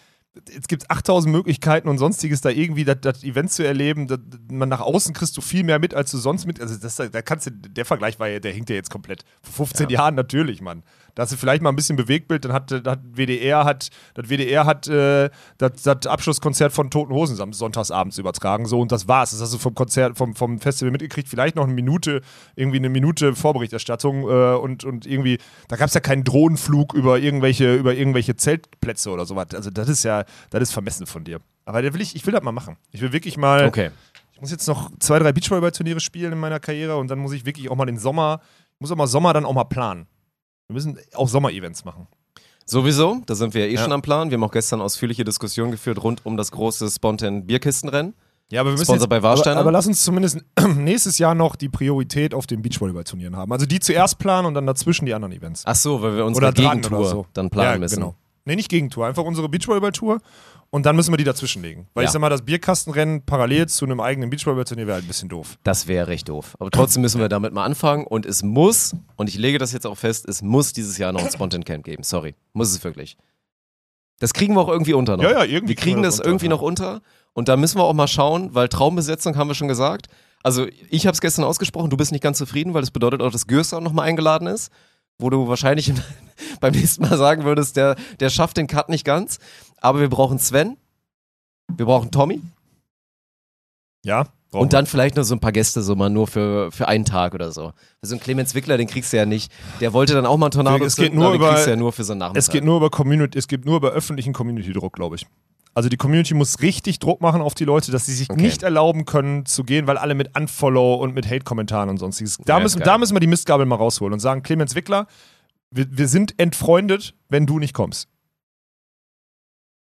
jetzt gibt es 8000 Möglichkeiten und sonstiges, da irgendwie das, das Event zu erleben, das, man nach außen kriegst du viel mehr mit, als du sonst mit, also das, da kannst du, der Vergleich war ja, der hinkt ja jetzt komplett. Vor 15 Jahren natürlich, Mann. Da hast du vielleicht mal ein bisschen Bewegtbild, dann hat, hat WDR hat, das WDR hat äh, das, das Abschlusskonzert von Toten Hosen am sonntagsabends übertragen, so und das war's. Das hast du vom Konzert, vom, vom Festival mitgekriegt, vielleicht noch eine Minute, irgendwie eine Minute Vorberichterstattung äh, und, und irgendwie, da gab es ja keinen Drohnenflug über irgendwelche, über irgendwelche Zeltplätze oder sowas. Also das ist ja, das ist vermessen von dir. Aber will ich, ich will das mal machen. Ich will wirklich mal. Okay. Ich muss jetzt noch zwei, drei Beachvolleyball-Turniere spielen in meiner Karriere und dann muss ich wirklich auch mal den Sommer, muss auch mal Sommer dann auch mal planen. Wir müssen auch Sommer-Events machen. Sowieso, da sind wir ja eh Ja. schon am Plan. Wir haben auch gestern ausführliche Diskussionen geführt rund um das große Spontan Bierkistenrennen. Ja, aber wir müssen Sponsor bei Warsteiner? Aber, aber lass uns zumindest nächstes Jahr noch die Priorität auf den Beachvolleyball-Turnieren haben. Also die zuerst planen und dann dazwischen die anderen Events. Ach so, weil wir unsere oder Gegentour oder so. dann planen ja, müssen. Genau. Nee, nicht Gegentour, einfach unsere Beachvolleyball-Tour und dann müssen wir die dazwischenlegen. Weil Ja. ich sag mal, das Bierkastenrennen parallel zu einem eigenen Beachvolleyball-Turnier wäre halt ein bisschen doof. Das wäre recht doof. Aber trotzdem müssen wir damit mal anfangen und es muss, und ich lege das jetzt auch fest, es muss dieses Jahr noch ein Spontan Camp geben. Sorry. Muss es wirklich. Das kriegen wir auch irgendwie unter noch. Ja, ja, irgendwie Wir kriegen wir das das unter, irgendwie ja. noch unter. Und da müssen wir auch mal schauen, weil Traumbesetzung haben wir schon gesagt. Also ich habe es gestern ausgesprochen, du bist nicht ganz zufrieden, weil das bedeutet auch, dass Gürster nochmal eingeladen ist. Wo du wahrscheinlich im- beim nächsten Mal sagen würdest, der, der schafft den Cut nicht ganz. Aber wir brauchen Sven. Wir brauchen Tommy. Ja? Und dann vielleicht noch so ein paar Gäste, so mal nur für, für einen Tag oder so. So ein Clemens Wickler, den kriegst du ja nicht. Der wollte dann auch mal einen Tornado Es geht zünden, nur aber den über- kriegst du ja nur für so einen Nachmittag. Es geht nur über Community, es geht nur über öffentlichen Community-Druck, glaube ich. Also die Community muss richtig Druck machen auf die Leute, dass sie sich Okay. nicht erlauben können zu gehen, weil alle mit Unfollow und mit Hate-Kommentaren und sonstiges. Da, Ja, müssen, da müssen wir die Mistgabel mal rausholen und sagen, Clemens Wickler, wir, wir sind entfreundet, wenn du nicht kommst.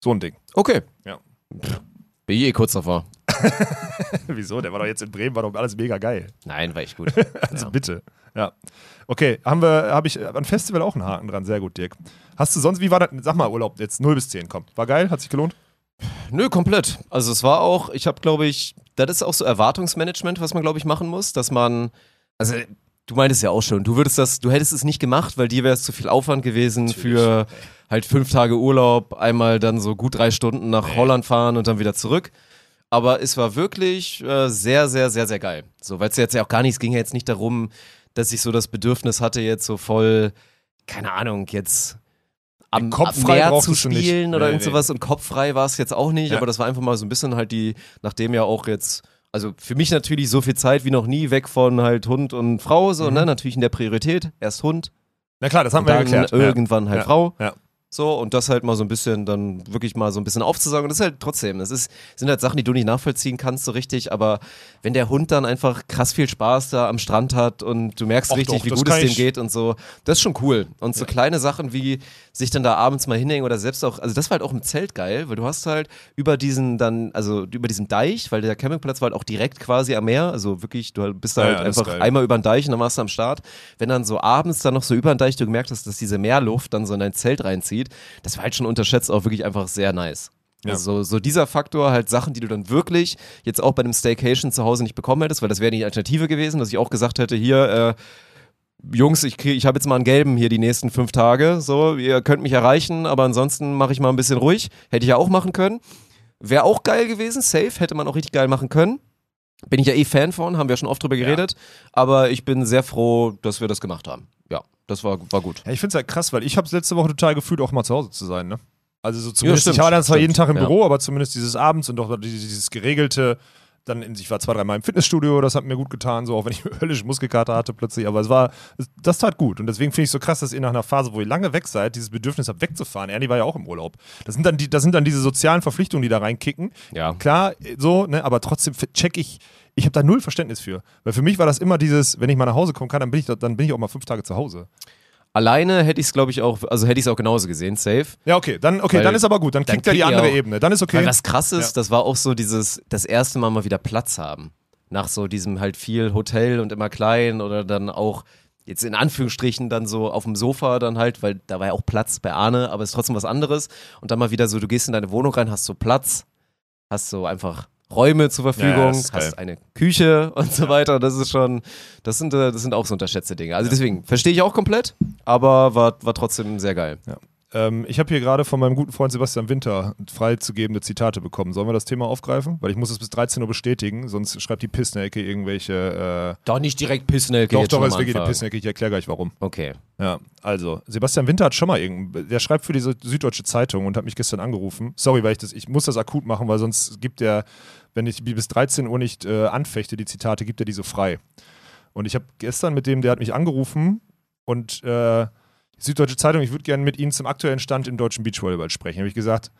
So ein Ding. Okay. Ja. Pff, Bin eh kurz davor. Wieso? Der war doch jetzt in Bremen, war doch alles mega geil. Nein, war ich gut. Also Ja. bitte. Ja. Okay, haben wir, habe ich an Festival auch einen Haken dran. Sehr gut, Dirk. Hast du sonst, wie war das? Sag mal Urlaub jetzt 0 bis 10, komm. War geil? Hat sich gelohnt? Nö, komplett. Also es war auch, ich habe glaube ich, das ist auch so Erwartungsmanagement, was man glaube ich machen muss, dass man, also du meintest ja auch schon, du würdest das, du hättest es nicht gemacht, weil dir wäre es zu viel Aufwand gewesen für halt fünf Tage Urlaub, einmal dann so gut drei Stunden nach Holland fahren und dann wieder zurück. Aber es war wirklich äh, sehr, sehr, sehr, sehr geil. So, weil es jetzt ja auch gar nicht, es ging ja jetzt nicht darum, dass ich so das Bedürfnis hatte, jetzt so voll, keine Ahnung, jetzt am, Kopf am frei Meer zu spielen oder Nee, irgend nee. sowas und kopffrei war es jetzt auch nicht, Ja. aber das war einfach mal so ein bisschen halt die, nachdem ja auch jetzt, also für mich natürlich so viel Zeit wie noch nie weg von halt Hund und Frau, so, Mhm. ne, natürlich in der Priorität, erst Hund, Na klar, das haben wir ja dann geklärt. irgendwann halt Ja. Frau. Ja. So, und das halt mal so ein bisschen, dann wirklich mal so ein bisschen aufzusagen. Und das ist halt trotzdem, das ist, sind halt Sachen, die du nicht nachvollziehen kannst so richtig, aber wenn der Hund dann einfach krass viel Spaß da am Strand hat und du merkst Ach richtig, doch, wie gut es dem geht und so, das ist schon cool. Und so kleine Sachen wie sich dann da abends mal hinhängen oder selbst auch, also das war halt auch im Zelt geil, weil du hast halt über diesen dann, also über diesen Deich, weil der Campingplatz war halt auch direkt quasi am Meer, also wirklich, du bist da Ja, halt ja, einfach einmal über den Deich und dann warst du am Start. Wenn dann so abends dann noch so über den Deich du gemerkt hast, dass diese Meerluft dann so in dein Zelt reinzieht, das war halt schon unterschätzt auch wirklich einfach sehr nice. Ja. Also so, dieser Faktor, halt Sachen, die du dann wirklich jetzt auch bei einem Staycation zu Hause nicht bekommen hättest, weil das wäre die Alternative gewesen, dass ich auch gesagt hätte, hier, äh, Jungs, ich, krieg- ich habe jetzt mal einen gelben hier die nächsten fünf Tage, so, ihr könnt mich erreichen, aber ansonsten mache ich mal ein bisschen ruhig. Hätte ich ja auch machen können. Wäre auch geil gewesen, safe, hätte man auch richtig geil machen können. Bin ich ja eh Fan von, haben wir schon oft drüber geredet, aber ich bin sehr froh, dass wir das gemacht haben. Ja, das war, war gut. Ja, ich finde es halt krass, weil ich habe es letzte Woche total gefühlt, auch mal zu Hause zu sein, ne? Also so zumindest, stimmt, ich war dann zwar jeden Tag im ja. Büro, aber zumindest dieses Abends und doch dieses, dieses geregelte, dann in, ich war zwei, dreimal im Fitnessstudio, das hat mir gut getan, so auch wenn ich höllische Muskelkater hatte plötzlich, aber es war, das tat gut und deswegen finde ich es so krass, dass ihr nach einer Phase, wo ihr lange weg seid, dieses Bedürfnis habt wegzufahren. Ernie war ja auch im Urlaub. Das sind dann, die, das sind dann diese sozialen Verpflichtungen, die da reinkicken. Ja. Klar, so, ne, aber trotzdem check ich, ich habe da null Verständnis für. Weil für mich war das immer dieses, wenn ich mal nach Hause kommen kann, dann bin ich, da- dann bin ich auch mal fünf Tage zu Hause. Alleine hätte ich es, glaube ich, auch, also hätte ich es auch genauso gesehen, safe. Ja, okay, dann, okay, Weil dann ist aber gut. Dann kriegt er die andere auch- Ebene. Dann ist okay. Weil was krass ist, Ja. das war auch so dieses, das erste Mal mal wieder Platz haben. Nach so diesem halt viel Hotel und immer klein oder dann auch jetzt in Anführungsstrichen dann so auf dem Sofa dann halt, weil da war ja auch Platz bei Arne, aber es ist trotzdem was anderes. Und dann mal wieder so, du gehst in deine Wohnung rein, hast so Platz, hast so einfach Räume zur Verfügung, Ja, hast eine Küche und so weiter. Das ist schon, das sind, äh, das sind auch so unterschätzte Dinge. Also deswegen verstehe ich auch komplett, aber war, war trotzdem sehr geil. ähm, ich habe hier gerade von meinem guten Freund Sebastian Winter freizugebende Zitate bekommen. Sollen wir das Thema aufgreifen? Weil ich muss es bis 13 Uhr bestätigen, sonst schreibt die Pissnelke irgendwelche. Äh, Doch nicht direkt Pissnelke doch, doch, es wirklich eine Anfang. Pissnelke. Ich erkläre gleich warum. Okay. Ja, also, Sebastian Winter hat schon mal irgendein, der schreibt für diese Süddeutsche Zeitung und hat mich gestern angerufen. Sorry, weil ich das, ich muss das akut machen, weil sonst gibt der, wenn ich bis 13 Uhr nicht äh, anfechte, die Zitate, gibt er die so frei. Und ich habe gestern mit dem, der hat mich angerufen und äh, die Süddeutsche Zeitung, ich würde gerne mit Ihnen zum aktuellen Stand im deutschen Beachvolleyball sprechen. Habe ich gesagt,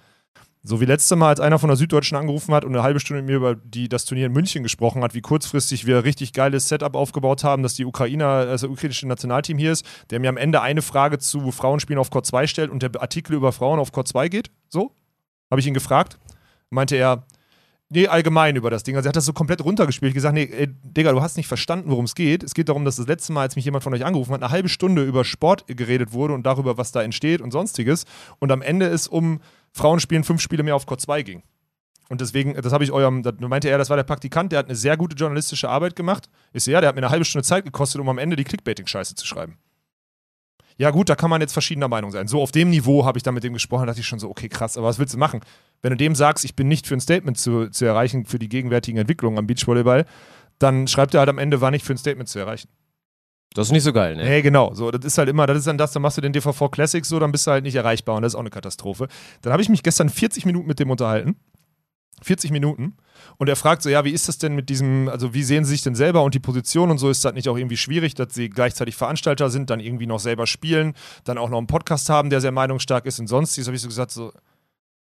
So wie letztes Mal, als einer von der Süddeutschen angerufen hat und eine halbe Stunde mit mir über die, das Turnier in München gesprochen hat, wie kurzfristig wir richtig geiles Setup aufgebaut haben, dass die Ukrainer, also das ukrainische Nationalteam hier ist, der mir am Ende eine Frage zu Frauenspielen auf Court 2 stellt und der Artikel über Frauen auf Court 2 geht. So, habe ich ihn gefragt. Meinte er, Nee, allgemein über das Ding. Also er hat das so komplett runtergespielt. Ich gesagt, nee, ey, Digga, du hast nicht verstanden, worum es geht. Es geht darum, dass das letzte Mal, als mich jemand von euch angerufen hat, eine halbe Stunde über Sport geredet wurde und darüber, was da entsteht und sonstiges. Und am Ende es um Frauenspielen fünf Spiele mehr auf Court 2 ging. Und deswegen, das habe ich eurem, da meinte er, das war der Praktikant, der hat eine sehr gute journalistische Arbeit gemacht. Ich sehe, ja, der hat mir eine halbe Stunde Zeit gekostet, um am Ende die Clickbaiting-Scheiße zu schreiben. Ja, gut, da kann man jetzt verschiedener Meinung sein. So auf dem Niveau habe ich dann mit dem gesprochen, da dachte ich schon so, okay, krass, aber was willst du machen? Wenn du dem sagst, ich bin nicht für ein Statement zu, zu erreichen für die gegenwärtigen Entwicklungen am Beachvolleyball, dann schreibt er halt am Ende, war nicht für ein Statement zu erreichen. Das ist nicht so geil, ne? Nee, genau. So, das ist halt immer, das ist dann das, dann machst du den DVV Classics so, dann bist du halt nicht erreichbar und das ist auch eine Katastrophe. Dann habe ich mich gestern 40 Minuten mit dem unterhalten. 40 Minuten. Und er fragt so, ja, wie ist das denn mit diesem, also wie sehen Sie sich denn selber und die Position und so, ist das nicht auch irgendwie schwierig, dass Sie gleichzeitig Veranstalter sind, dann irgendwie noch selber spielen, dann auch noch einen Podcast haben, der sehr meinungsstark ist und sonstiges, habe ich so gesagt, so,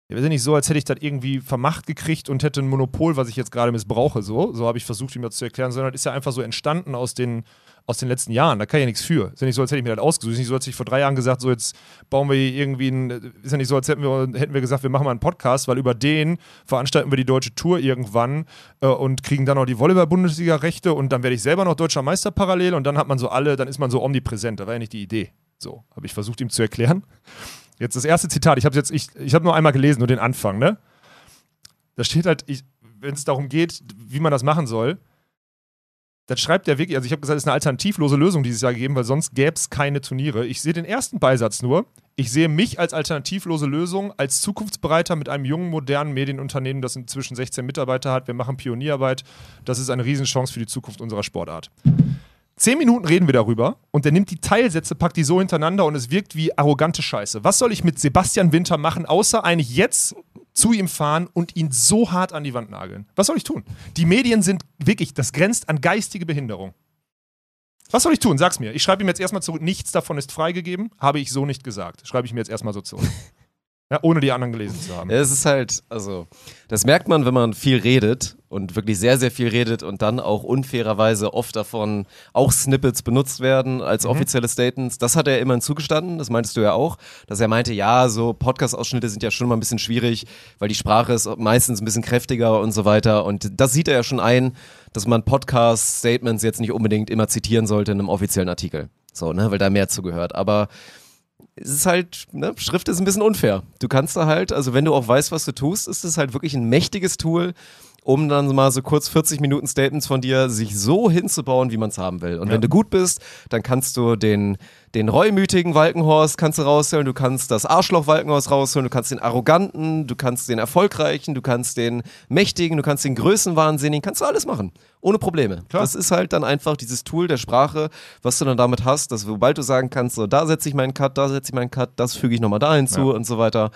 ja, wir sind nicht so, als hätte ich das irgendwie vermacht gekriegt und hätte ein Monopol, was ich jetzt gerade missbrauche, so. So habe ich versucht, ihm das zu erklären, sondern das ist ja einfach so entstanden aus den, aus den letzten Jahren. Da kann ich ja nichts für. Ist ja nicht so, als hätte ich mir das ausgesucht. Ist nicht so, als hätte ich vor drei Jahren gesagt, so jetzt bauen wir irgendwie ein. Ist ja nicht so, als hätten wir, hätten wir gesagt, wir machen mal einen Podcast, weil über den veranstalten wir die deutsche Tour irgendwann äh, und kriegen dann noch die Volleyball-Bundesliga-Rechte und dann werde ich selber noch deutscher Meister parallel und dann hat man so alle, dann ist man so omnipräsent. Da war ja nicht die Idee. So, habe ich versucht, ihm zu erklären. Jetzt das erste Zitat, ich habe jetzt, ich, ich habe nur einmal gelesen, nur den Anfang, ne? Da steht halt, wenn es darum geht, wie man das machen soll, dann schreibt der wirklich, also ich habe gesagt, es ist eine alternativlose Lösung dieses Jahr gegeben, weil sonst gäbe es keine Turniere. Ich sehe den ersten Beisatz nur. Ich sehe mich als alternativlose Lösung, als Zukunftsbereiter mit einem jungen, modernen Medienunternehmen, das inzwischen 16 Mitarbeiter hat. Wir machen Pionierarbeit. Das ist eine Riesenchance für die Zukunft unserer Sportart. Zehn Minuten reden wir darüber und der nimmt die Teilsätze, packt die so hintereinander und es wirkt wie arrogante Scheiße. Was soll ich mit Sebastian Winter machen, außer eigentlich jetzt zu ihm fahren und ihn so hart an die Wand nageln? Was soll ich tun? Die Medien sind wirklich, das grenzt an geistige Behinderung. Was soll ich tun? Sag's mir. Ich schreibe ihm jetzt erstmal zurück, nichts davon ist freigegeben, habe ich so nicht gesagt. Schreibe ich mir jetzt erstmal so zurück. Ja, ohne die anderen gelesen zu haben. Ja, es ist halt, also, das merkt man, wenn man viel redet und wirklich sehr, sehr viel redet und dann auch unfairerweise oft davon auch Snippets benutzt werden als Mhm. offizielle Statements. Das hat er immerhin zugestanden, das meintest du ja auch, dass er meinte, ja, so Podcast-Ausschnitte sind ja schon mal ein bisschen schwierig, weil die Sprache ist meistens ein bisschen kräftiger und so weiter. Und das sieht er ja schon ein, dass man Podcast-Statements jetzt nicht unbedingt immer zitieren sollte in einem offiziellen Artikel. So, ne, weil da mehr zugehört. Aber es ist halt, ne, Schrift ist ein bisschen unfair. Du kannst da halt, also wenn du auch weißt, was du tust, ist es halt wirklich ein mächtiges Tool, um dann mal so kurz 40 Minuten Statements von dir sich so hinzubauen, wie man es haben will. Und wenn du gut bist, dann kannst du den, den reumütigen Walkenhorst kannst du rausholen, du kannst das Arschloch Walkenhorst rausholen, du kannst den arroganten, du kannst den erfolgreichen, du kannst den mächtigen, du kannst den größenwahnsinnigen, kannst du alles machen. Ohne Probleme. Klar. Das ist halt dann einfach dieses Tool der Sprache, was du dann damit hast, dass sobald du sagen kannst, so da setze ich meinen Cut, da setze ich meinen Cut, das füge ich nochmal da hinzu und so weiter.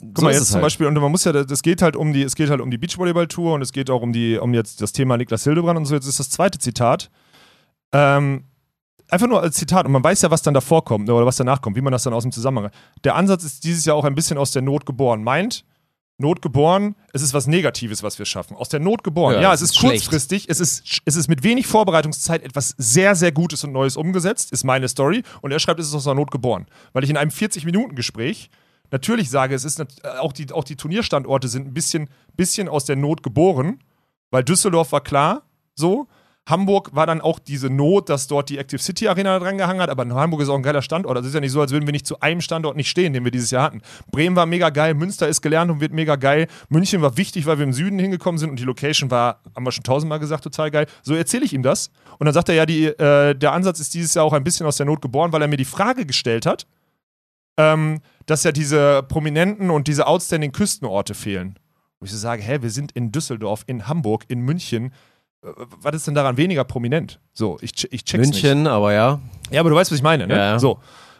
Guck mal, jetzt zum Beispiel, und man muss ja, das geht halt um die, es geht halt um die Beachvolleyball-Tour und es geht auch um die, um jetzt das Thema Niklas Hildebrand und so. Jetzt ist das zweite Zitat. Ähm, einfach nur als Zitat, und man weiß ja, was dann davor kommt, oder was danach kommt, wie man das dann aus dem Zusammenhang. Der Ansatz ist dieses Jahr auch ein bisschen aus der Not geboren. Meint, Not geboren, es ist was Negatives, was wir schaffen. Aus der Not geboren. Ja, Ja, es ist ist schlecht. kurzfristig, es ist, es ist mit wenig Vorbereitungszeit etwas sehr, sehr Gutes und Neues umgesetzt, ist meine Story. Und er schreibt, es ist aus der Not geboren. Weil ich in einem 40-Minuten-Gespräch natürlich sage, es ist äh, auch die, auch die Turnierstandorte sind ein bisschen, bisschen aus der Not geboren, weil Düsseldorf war klar, so. Hamburg war dann auch diese Not, dass dort die Active City Arena dran gehangen hat, aber Hamburg ist auch ein geiler Standort. Also es ist ja nicht so, als würden wir nicht zu einem Standort nicht stehen, den wir dieses Jahr hatten. Bremen war mega geil, Münster ist gelernt und wird mega geil. München war wichtig, weil wir im Süden hingekommen sind und die Location war, haben wir schon tausendmal gesagt, total geil. So erzähle ich ihm das. Und dann sagt er ja, die, äh, der Ansatz ist dieses Jahr auch ein bisschen aus der Not geboren, weil er mir die Frage gestellt hat, ähm, dass ja diese prominenten und diese outstanding Küstenorte fehlen. Wo ich so sage, hä, wir sind in Düsseldorf, in Hamburg, in München. Äh, Was ist denn daran weniger prominent? So, ich, ich check's nicht. München, aber ja. Ja, aber du weißt, was ich meine, ne? Ja, ja. So.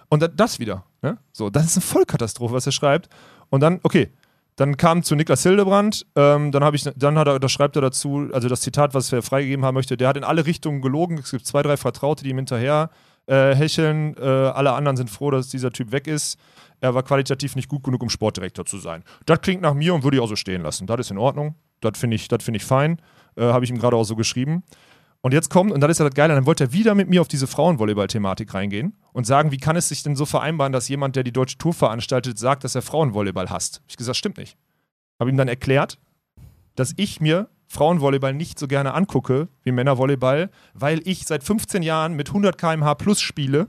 Und da- das wieder, ne? So, das ist eine Vollkatastrophe, was er schreibt. Und dann, okay, dann kam zu Niklas Hildebrand, ähm, dann habe ich, dann hat er, da schreibt er dazu, also das Zitat, was er freigegeben haben möchte, der hat in alle Richtungen gelogen. Es gibt zwei, drei Vertraute, die ihm hinterher äh, hecheln. Äh, alle anderen sind froh, dass dieser Typ weg ist. Er war qualitativ nicht gut genug, um Sportdirektor zu sein. Das klingt nach mir und würde ich auch so stehen lassen. Das ist in Ordnung. Das finde ich, find ich fein. Äh, Habe ich ihm gerade auch so geschrieben. Und jetzt kommt, und das ist ja das Geile, dann wollte er wieder mit mir auf diese Frauenvolleyball-Thematik reingehen und sagen, wie kann es sich denn so vereinbaren, dass jemand, der die deutsche Tour veranstaltet, sagt, dass er Frauenvolleyball hasst. Ich gesagt, stimmt nicht. Habe ihm dann erklärt, dass ich mir Frauenvolleyball nicht so gerne angucke wie Männervolleyball, weil ich seit 15 Jahren mit 100 km/h plus spiele,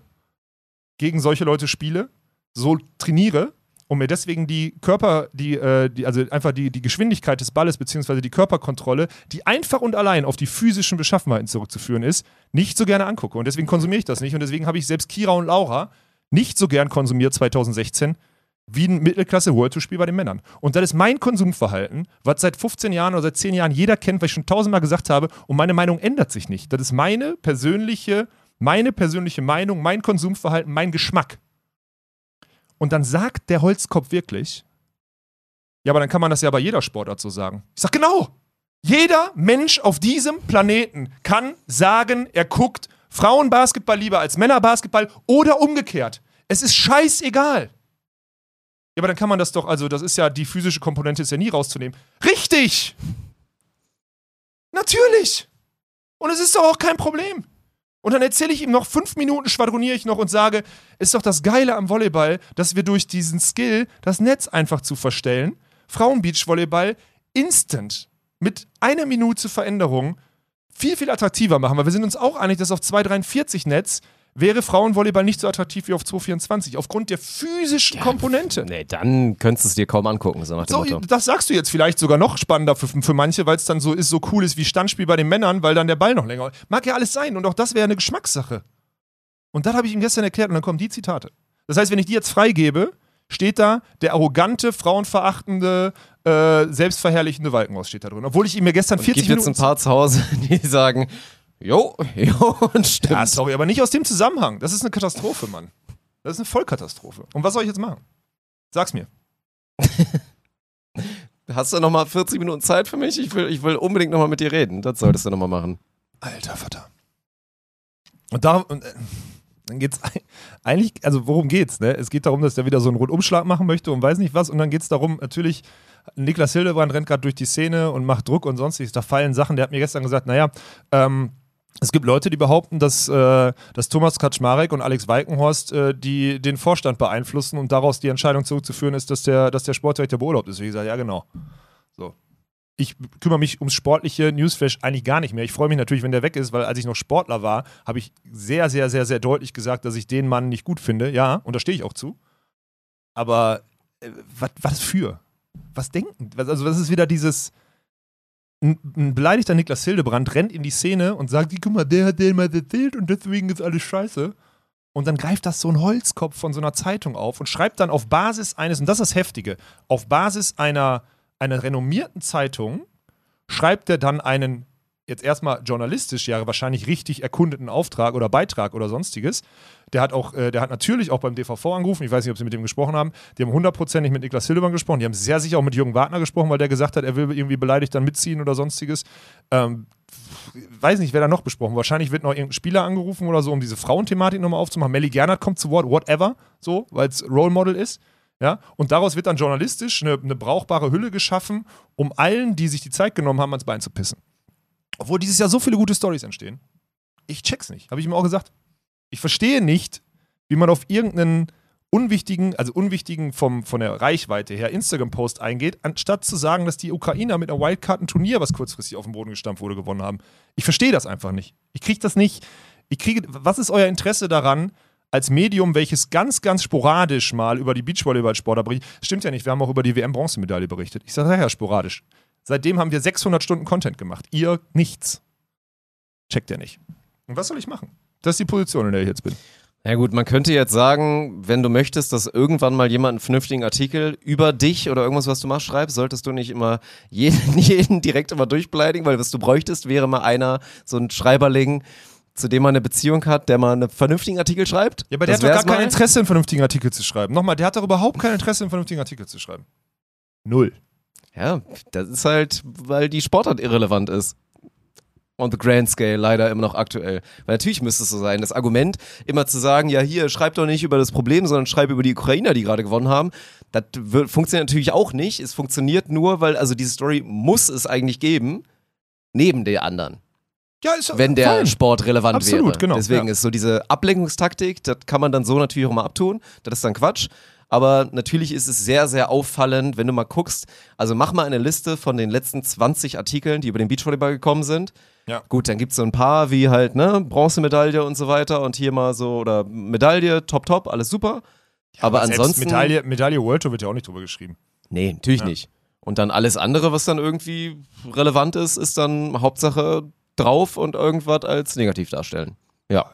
gegen solche Leute spiele, so trainiere und mir deswegen die Körper, die, äh, die also einfach die, die Geschwindigkeit des Balles beziehungsweise die Körperkontrolle, die einfach und allein auf die physischen Beschaffenheiten zurückzuführen ist, nicht so gerne angucke. Und deswegen konsumiere ich das nicht. Und deswegen habe ich selbst Kira und Laura nicht so gern konsumiert 2016 wie ein Mittelklasse World Tour Spiel bei den Männern. Und das ist mein Konsumverhalten, was seit 15 Jahren oder seit 10 Jahren jeder kennt, weil ich schon tausendmal gesagt habe, und meine Meinung ändert sich nicht. Das ist meine persönliche, meine persönliche Meinung, mein Konsumverhalten, mein Geschmack. Und dann sagt der Holzkopf wirklich, ja, aber dann kann man das ja bei jeder Sportart so sagen. Ich sag genau. Jeder Mensch auf diesem Planeten kann sagen, er guckt Frauenbasketball lieber als Männerbasketball oder umgekehrt. Es ist scheißegal. Ja, aber dann kann man das doch, also das ist ja, die physische Komponente ist ja nie rauszunehmen. Richtig! Natürlich! Und es ist doch auch kein Problem. Und dann erzähle ich ihm noch fünf Minuten, schwadroniere ich noch und sage, ist doch das Geile am Volleyball, dass wir durch diesen Skill das Netz einfach zu verstellen, Frauenbeachvolleyball instant mit einer Minute Veränderung viel, viel attraktiver machen. Weil wir sind uns auch einig, dass auf 2,43 Netz wäre Frauenvolleyball nicht so attraktiv wie auf 2,24 aufgrund der physischen Komponente. Nee, dann könntest du es dir kaum angucken, so nach dem So, Motto. das sagst du jetzt vielleicht sogar noch spannender für, für manche, weil es dann so ist, so cool ist wie Standspiel bei den Männern, weil dann der Ball noch länger. Mag ja alles sein und auch das wäre eine Geschmackssache. Und das habe ich ihm gestern erklärt und dann kommen die Zitate. Das heißt, wenn ich die jetzt freigebe, steht da der arrogante, frauenverachtende, äh, selbstverherrlichende Walkenhaus steht da drin. Obwohl ich ihm mir gestern Und 40 gibt jetzt Minuten. ein paar zu Hause, die sagen, jo, jo, und stimmt. ja, sorry, aber nicht aus dem Zusammenhang. Das ist eine Katastrophe, Mann. Das ist eine Vollkatastrophe. Und was soll ich jetzt machen? Sag's mir. Hast du noch mal 40 Minuten Zeit für mich? Ich will, ich will unbedingt noch mal mit dir reden. Das solltest du noch mal machen. Alter Vater. Und da und, äh, dann geht's ei- eigentlich, also worum geht's? Ne? Es geht darum, dass der wieder so einen Rundumschlag machen möchte und weiß nicht was. Und dann geht's darum, natürlich, Niklas Hildebrand rennt gerade durch die Szene und macht Druck und sonstiges. Da fallen Sachen. Der hat mir gestern gesagt, naja, ähm, es gibt Leute, die behaupten, dass, äh, dass Thomas Kaczmarek und Alex Walkenhorst äh, die, den Vorstand beeinflussen und daraus die Entscheidung zurückzuführen ist, dass der, dass der Sportdirektor beurlaubt ist. Ich sage, ja, genau. So. Ich kümmere mich ums sportliche Newsflash eigentlich gar nicht mehr. Ich freue mich natürlich, wenn der weg ist, weil als ich noch Sportler war, habe ich sehr, sehr, sehr, sehr deutlich gesagt, dass ich den Mann nicht gut finde. Ja, und da stehe ich auch zu. Aber äh, was, für? Was denken? Also, das ist wieder dieses. Ein, beleidigter Niklas Hildebrand rennt in die Szene und sagt: Guck mal, der hat den mal erzählt und deswegen ist alles scheiße. Und dann greift das so ein Holzkopf von so einer Zeitung auf und schreibt dann auf Basis eines, und das ist das Heftige, auf Basis einer, einer renommierten Zeitung, schreibt er dann einen, jetzt erstmal journalistisch ja wahrscheinlich richtig erkundeten Auftrag oder Beitrag oder sonstiges. Der hat auch, äh, der hat natürlich auch beim DVV angerufen, ich weiß nicht, ob sie mit dem gesprochen haben. Die haben hundertprozentig mit Niklas Hildebrand gesprochen, die haben sehr sicher auch mit Jürgen Wagner gesprochen, weil der gesagt hat, er will irgendwie beleidigt dann mitziehen oder sonstiges. Ähm, weiß nicht, wer da noch besprochen. Wahrscheinlich wird noch irgendein Spieler angerufen oder so, um diese Frauenthematik nochmal aufzumachen. Melly Gernert kommt zu Wort, whatever, so, weil es Role Model ist. Ja, und daraus wird dann journalistisch eine, eine brauchbare Hülle geschaffen, um allen, die sich die Zeit genommen haben, ans Bein zu pissen. Obwohl dieses Jahr so viele gute Stories entstehen. Ich check's nicht, habe ich ihm auch gesagt. Ich verstehe nicht, wie man auf irgendeinen unwichtigen, also unwichtigen vom, von der Reichweite her Instagram-Post eingeht, anstatt zu sagen, dass die Ukrainer mit einer Wildcard ein Turnier, was kurzfristig auf den Boden gestampft wurde, gewonnen haben. Ich verstehe das einfach nicht. Ich kriege das nicht. Ich kriege, was ist euer Interesse daran, als Medium, welches ganz, ganz sporadisch mal über die Beachvolleyball-Sportler berichtet? Stimmt ja nicht, wir haben auch über die WM-Bronzemedaille berichtet. Ich sage, ja, sporadisch. Seitdem haben wir 600 Stunden Content gemacht. Ihr nichts. Checkt ihr nicht. Und was soll ich machen? Das ist die Position, in der ich jetzt bin. Ja gut, man könnte jetzt sagen, wenn du möchtest, dass irgendwann mal jemand einen vernünftigen Artikel über dich oder irgendwas, was du machst, schreibt, solltest du nicht immer jeden, jeden direkt immer durchbeleidigen, weil was du bräuchtest, wäre mal einer, so ein Schreiberling, zu dem man eine Beziehung hat, der mal einen vernünftigen Artikel schreibt. Ja, aber der Das hat doch gar kein. Interesse, einen vernünftigen Artikel zu schreiben. Nochmal, der hat doch überhaupt kein Interesse, einen vernünftigen Artikel zu schreiben. Null. Ja, das ist halt, weil die Sportart irrelevant ist. on the grand scale leider immer noch aktuell. Weil natürlich müsste es so sein. Das Argument, immer zu sagen, ja hier, schreib doch nicht über das Problem, sondern schreib über die Ukrainer, die gerade gewonnen haben, das wird, funktioniert natürlich auch nicht. Es funktioniert nur, weil, also diese Story muss es eigentlich geben, neben der anderen. Ja, ist Wenn der fein. Sport relevant Absolut, wäre. genau, Deswegen ja. ist so diese Ablenkungstaktik, das kann man dann so natürlich auch mal abtun. Das ist dann Quatsch. Aber natürlich ist es sehr, sehr auffallend, wenn du mal guckst. Also mach mal eine Liste von den letzten 20 Artikeln, die über den Beachvolleyball gekommen sind. Ja. Gut, dann gibt es so ein paar wie halt, ne, Bronzemedaille und so weiter und hier mal so, oder Medaille, top, top, alles super. aber Selbst ansonsten. Medaille, Medaille World Tour wird ja auch nicht drüber geschrieben. Nee, natürlich Ja. nicht. Und dann alles andere, was dann irgendwie relevant ist, ist dann Hauptsache drauf und irgendwas als negativ darstellen. Ja.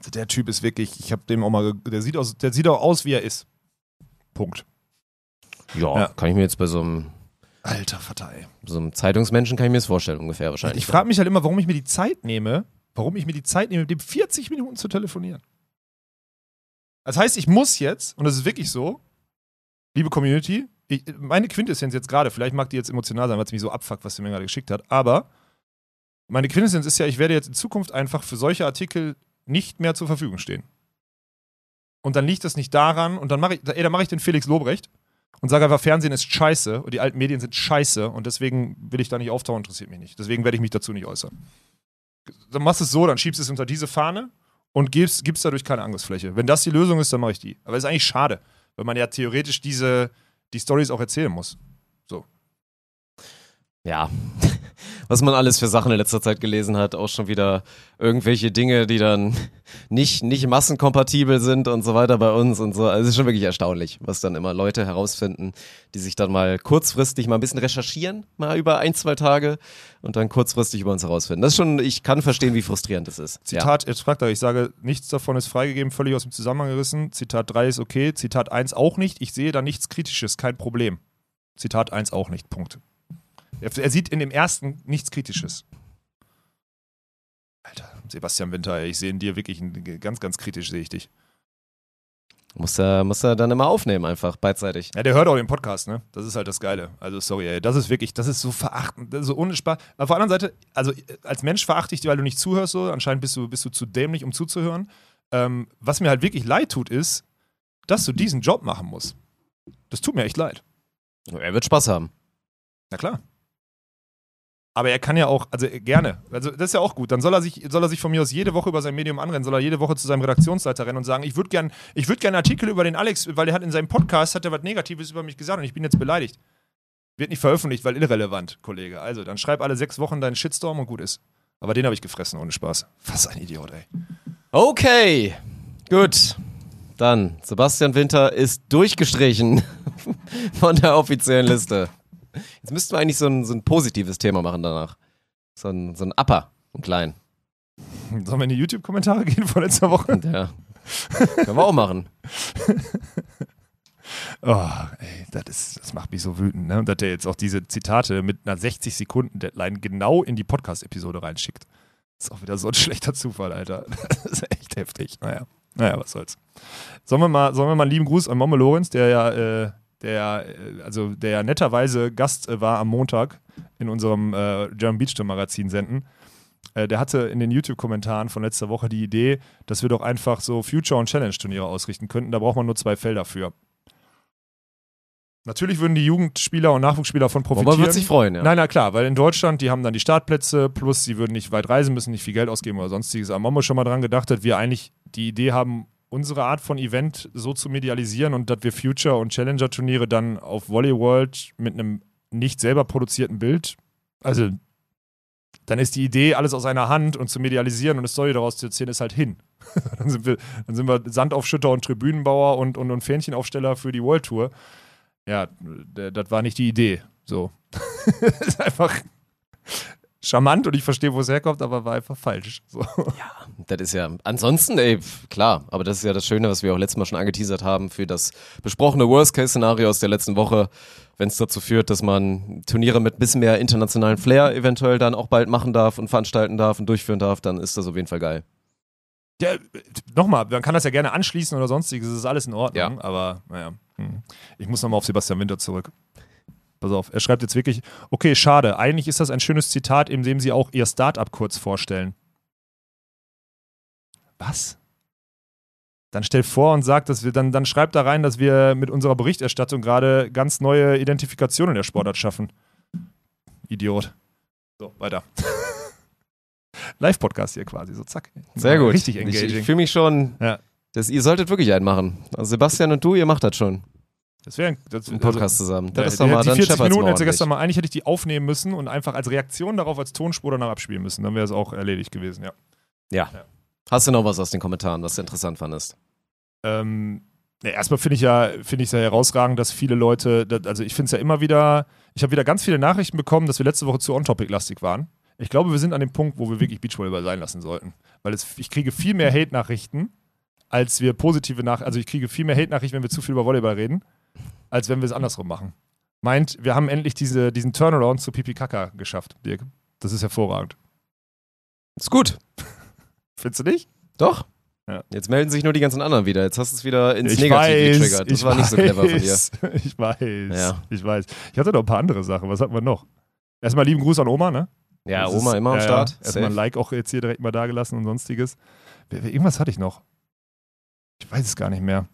Also der Typ ist wirklich, ich habe dem auch mal, der sieht aus, der sieht auch aus, wie er ist. Punkt. Ja, Ja. kann ich mir jetzt bei so einem, Alter Vater, ey. so einem Zeitungsmenschen kann ich mir das vorstellen ungefähr wahrscheinlich. Ich frage mich halt immer, warum ich mir die Zeit nehme, warum ich mir die Zeit nehme, mit dem 40 Minuten zu telefonieren. Das heißt, ich muss jetzt, und das ist wirklich so, liebe Community, ich, meine Quintessenz jetzt gerade, vielleicht mag die jetzt emotional sein, weil es mich so abfuckt, was sie mir gerade geschickt hat, aber meine Quintessenz ist ja, ich werde jetzt in Zukunft einfach für solche Artikel nicht mehr zur Verfügung stehen. Und dann liegt das nicht daran, und dann mache ich, ey, dann ich den Felix Lobrecht und sage einfach, Fernsehen ist scheiße und die alten Medien sind scheiße und deswegen will ich da nicht auftauchen, interessiert mich nicht. Deswegen werde ich mich dazu nicht äußern. Dann machst du es so, dann schiebst du es unter diese Fahne und gibst, gibst dadurch keine Angriffsfläche. Wenn das die Lösung ist, dann mache ich die. Aber es ist eigentlich schade, weil man ja theoretisch diese, die Stories auch erzählen muss. Ja. Was man alles für Sachen in letzter Zeit gelesen hat, auch schon wieder irgendwelche Dinge, die dann nicht, nicht massenkompatibel sind und so weiter bei uns und so. Also es ist schon wirklich erstaunlich, was dann immer Leute herausfinden, die sich dann mal kurzfristig mal ein bisschen recherchieren, mal über ein, zwei Tage und dann kurzfristig über uns herausfinden. Das ist schon, ich kann verstehen, wie frustrierend das ist. Ja. Zitat, jetzt fragt er, ich sage, nichts davon ist freigegeben, völlig aus dem Zusammenhang gerissen. Zitat 3 ist okay, Zitat 1 auch nicht. Ich sehe da nichts Kritisches, kein Problem. Zitat 1 auch nicht, Punkt. Er, er sieht in dem ersten nichts Kritisches. Alter, Sebastian Winter, ich sehe in dir wirklich ein, ganz, ganz kritisch, sehe ich dich. Muss er, muss er dann immer aufnehmen, einfach beidseitig. Ja, der hört auch den Podcast, ne? Das ist halt das Geile. Also, sorry, ey, das ist wirklich, das ist so verachtend, das ist so ohne Spaß. Aber auf der anderen Seite, also äh, als Mensch verachte ich dich, weil du nicht zuhörst, so. Anscheinend bist du, bist du zu dämlich, um zuzuhören. Ähm, was mir halt wirklich leid tut, ist, dass du diesen Job machen musst. Das tut mir echt leid. Er wird Spaß haben. Na klar. Aber er kann ja auch, also äh, gerne. Also das ist ja auch gut. Dann soll er sich, soll er sich von mir aus jede Woche über sein Medium anrennen, soll er jede Woche zu seinem Redaktionsleiter rennen und sagen, ich würde gerne würd gern Artikel über den Alex, weil er hat in seinem Podcast hat er was Negatives über mich gesagt und ich bin jetzt beleidigt. Wird nicht veröffentlicht, weil irrelevant, Kollege. Also, dann schreib alle sechs Wochen deinen Shitstorm und gut ist. Aber den habe ich gefressen, ohne Spaß. Was ein Idiot, ey. Okay, gut. Dann, Sebastian Winter ist durchgestrichen von der offiziellen Liste. Jetzt müssten wir eigentlich so ein, so ein positives Thema machen danach. So ein, so ein Upper, ein klein. Sollen wir in die YouTube-Kommentare gehen von letzter Woche? Ja. Können wir auch machen. Oh, ey, das, ist, das macht mich so wütend, ne? Und dass der jetzt auch diese Zitate mit einer 60-Sekunden-Deadline genau in die Podcast-Episode reinschickt. ist auch wieder so ein schlechter Zufall, Alter. Das ist echt heftig. Naja, naja, was soll's. Sollen wir mal, sollen wir mal einen lieben Gruß an Momme Lorenz, der ja, äh, der, äh, also der netterweise Gast äh, war am Montag in unserem äh, German Beach Magazin senden. Äh, der hatte in den YouTube-Kommentaren von letzter Woche die Idee, dass wir doch einfach so Future- und Challenge-Turniere ausrichten könnten. Da braucht man nur zwei Felder für. Natürlich würden die Jugendspieler und Nachwuchsspieler davon profitieren. Aber wird sich freuen, ja. Nein, na klar, weil in Deutschland, die haben dann die Startplätze, plus sie würden nicht weit reisen müssen, nicht viel Geld ausgeben oder sonstiges. Aber Momo schon mal dran gedacht hat, wir eigentlich die Idee haben, unsere Art von Event so zu medialisieren und dass wir Future- und Challenger-Turniere dann auf Volley World mit einem nicht selber produzierten Bild, also dann ist die Idee, alles aus einer Hand und zu medialisieren und eine Story daraus zu erzählen, ist halt hin. dann, sind wir, dann sind wir Sandaufschütter und Tribünenbauer und, und, und Fähnchenaufsteller für die World Tour. Ja, das war nicht die Idee. So. ist einfach charmant und ich verstehe, wo es herkommt, aber war einfach falsch. So. Das ist ja, ansonsten, ey, klar, aber das ist ja das Schöne, was wir auch letztes Mal schon angeteasert haben für das besprochene Worst-Case-Szenario aus der letzten Woche, wenn es dazu führt, dass man Turniere mit ein bisschen mehr internationalen Flair eventuell dann auch bald machen darf und veranstalten darf und durchführen darf, dann ist das auf jeden Fall geil. Ja, nochmal, man kann das ja gerne anschließen oder sonstiges, das ist alles in Ordnung, Ja. aber naja. Hm. Ich muss nochmal auf Sebastian Winter zurück. Pass auf, er schreibt jetzt wirklich, okay, schade, eigentlich ist das ein schönes Zitat, in dem sie auch ihr Startup kurz vorstellen. Was? Dann stell vor und sag, dass wir, dann, dann schreibt da rein, dass wir mit unserer Berichterstattung gerade ganz neue Identifikationen der Sportart schaffen. Idiot. So, weiter. Live-Podcast hier quasi, so zack. Sehr gut. Richtig Ich, engaging. ich fühle mich schon, Ja. das, ihr solltet wirklich einen machen. Also Sebastian und du, ihr macht das schon. Das wäre das, Einen Podcast zusammen. Das Ja, ist doch die- mal, die dann 40 scheppert's Minuten hätte gestern mal, eigentlich hätte ich die aufnehmen müssen und einfach als Reaktion darauf als Tonspur danach abspielen müssen. Dann wäre es auch erledigt gewesen, ja. Ja. Hast du noch was aus den Kommentaren, was du interessant fandest? Ähm, ja, erstmal finde ich ja, finde ich es ja herausragend, dass viele Leute, also ich finde es ja immer wieder, ich habe wieder ganz viele Nachrichten bekommen, dass wir letzte Woche zu on-topic-lastig waren. Ich glaube, wir sind an dem Punkt, wo wir wirklich Beachvolleyball sein lassen sollten. Weil es, ich kriege viel mehr Hate-Nachrichten, als wir positive Nachrichten, also ich kriege viel mehr Hate-Nachrichten, wenn wir zu viel über Volleyball reden, als wenn wir es andersrum machen. Meint, wir haben endlich diese, diesen Turnaround zu Pipi Kaka geschafft, Dirk. Das ist hervorragend. Ist gut. Findest du nicht? Doch. Ja. Jetzt melden sich nur die ganzen anderen wieder. Jetzt hast du es wieder ins ich Negative weiß, getriggert. Das ich war nicht so clever von dir. weiß, Ich weiß, Ja. ich weiß. Ich hatte noch ein paar andere Sachen. Was hatten wir noch? Erstmal lieben Gruß an Oma, ne? Ja, Das Oma ist- immer am ja, Start. Erstmal ein. Like auch jetzt hier direkt mal dagelassen und sonstiges. Irgendwas hatte ich noch. Ich weiß es gar nicht mehr.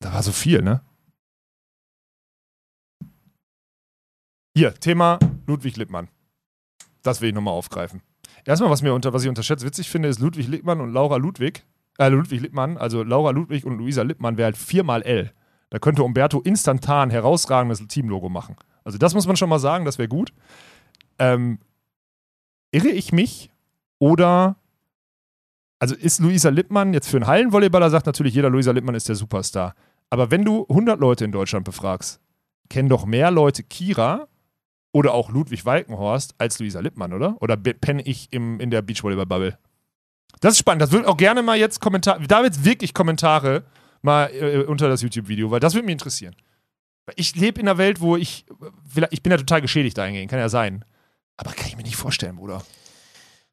Da war so viel, ne? Hier, Thema Ludwig Lippmann. Das will ich nochmal aufgreifen. Erstmal, was, mir unter, was ich unterschätzt witzig finde, ist Ludwig Lippmann und Laura Ludwig. Äh, Ludwig Lippmann, also Laura Ludwig und Luisa Lippmann wäre halt viermal L. Da könnte Umberto instantan herausragendes Teamlogo machen. Also das muss man schon mal sagen, das wäre gut. Ähm, irre ich mich oder also ist Luisa Lippmann jetzt für einen Hallenvolleyballer sagt natürlich jeder Luisa Lippmann ist der Superstar. Aber wenn du 100 Leute in Deutschland befragst, kennen doch mehr Leute Kira oder auch Ludwig Walkenhorst als Luisa Lippmann, oder? Oder penne ich im, in der Beachvolleyball-Bubble? Das ist spannend. Das würde auch gerne mal jetzt Kommentare, da jetzt wirklich Kommentare mal äh, unter das YouTube-Video, weil das würde mich interessieren. Ich lebe in einer Welt, wo ich, ich bin ja total geschädigt dahingehend, kann ja sein. Aber kann ich mir nicht vorstellen, Bruder.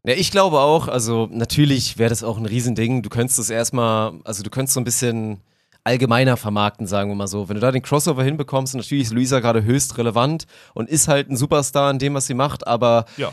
Ja, ich glaube auch, also natürlich wäre das auch ein Riesending. Du könntest es erstmal, also du könntest so ein bisschen allgemeiner vermarkten, sagen wir mal so. Wenn du da den Crossover hinbekommst, natürlich ist Luisa gerade höchst relevant und ist halt ein Superstar in dem, was sie macht, aber Ja.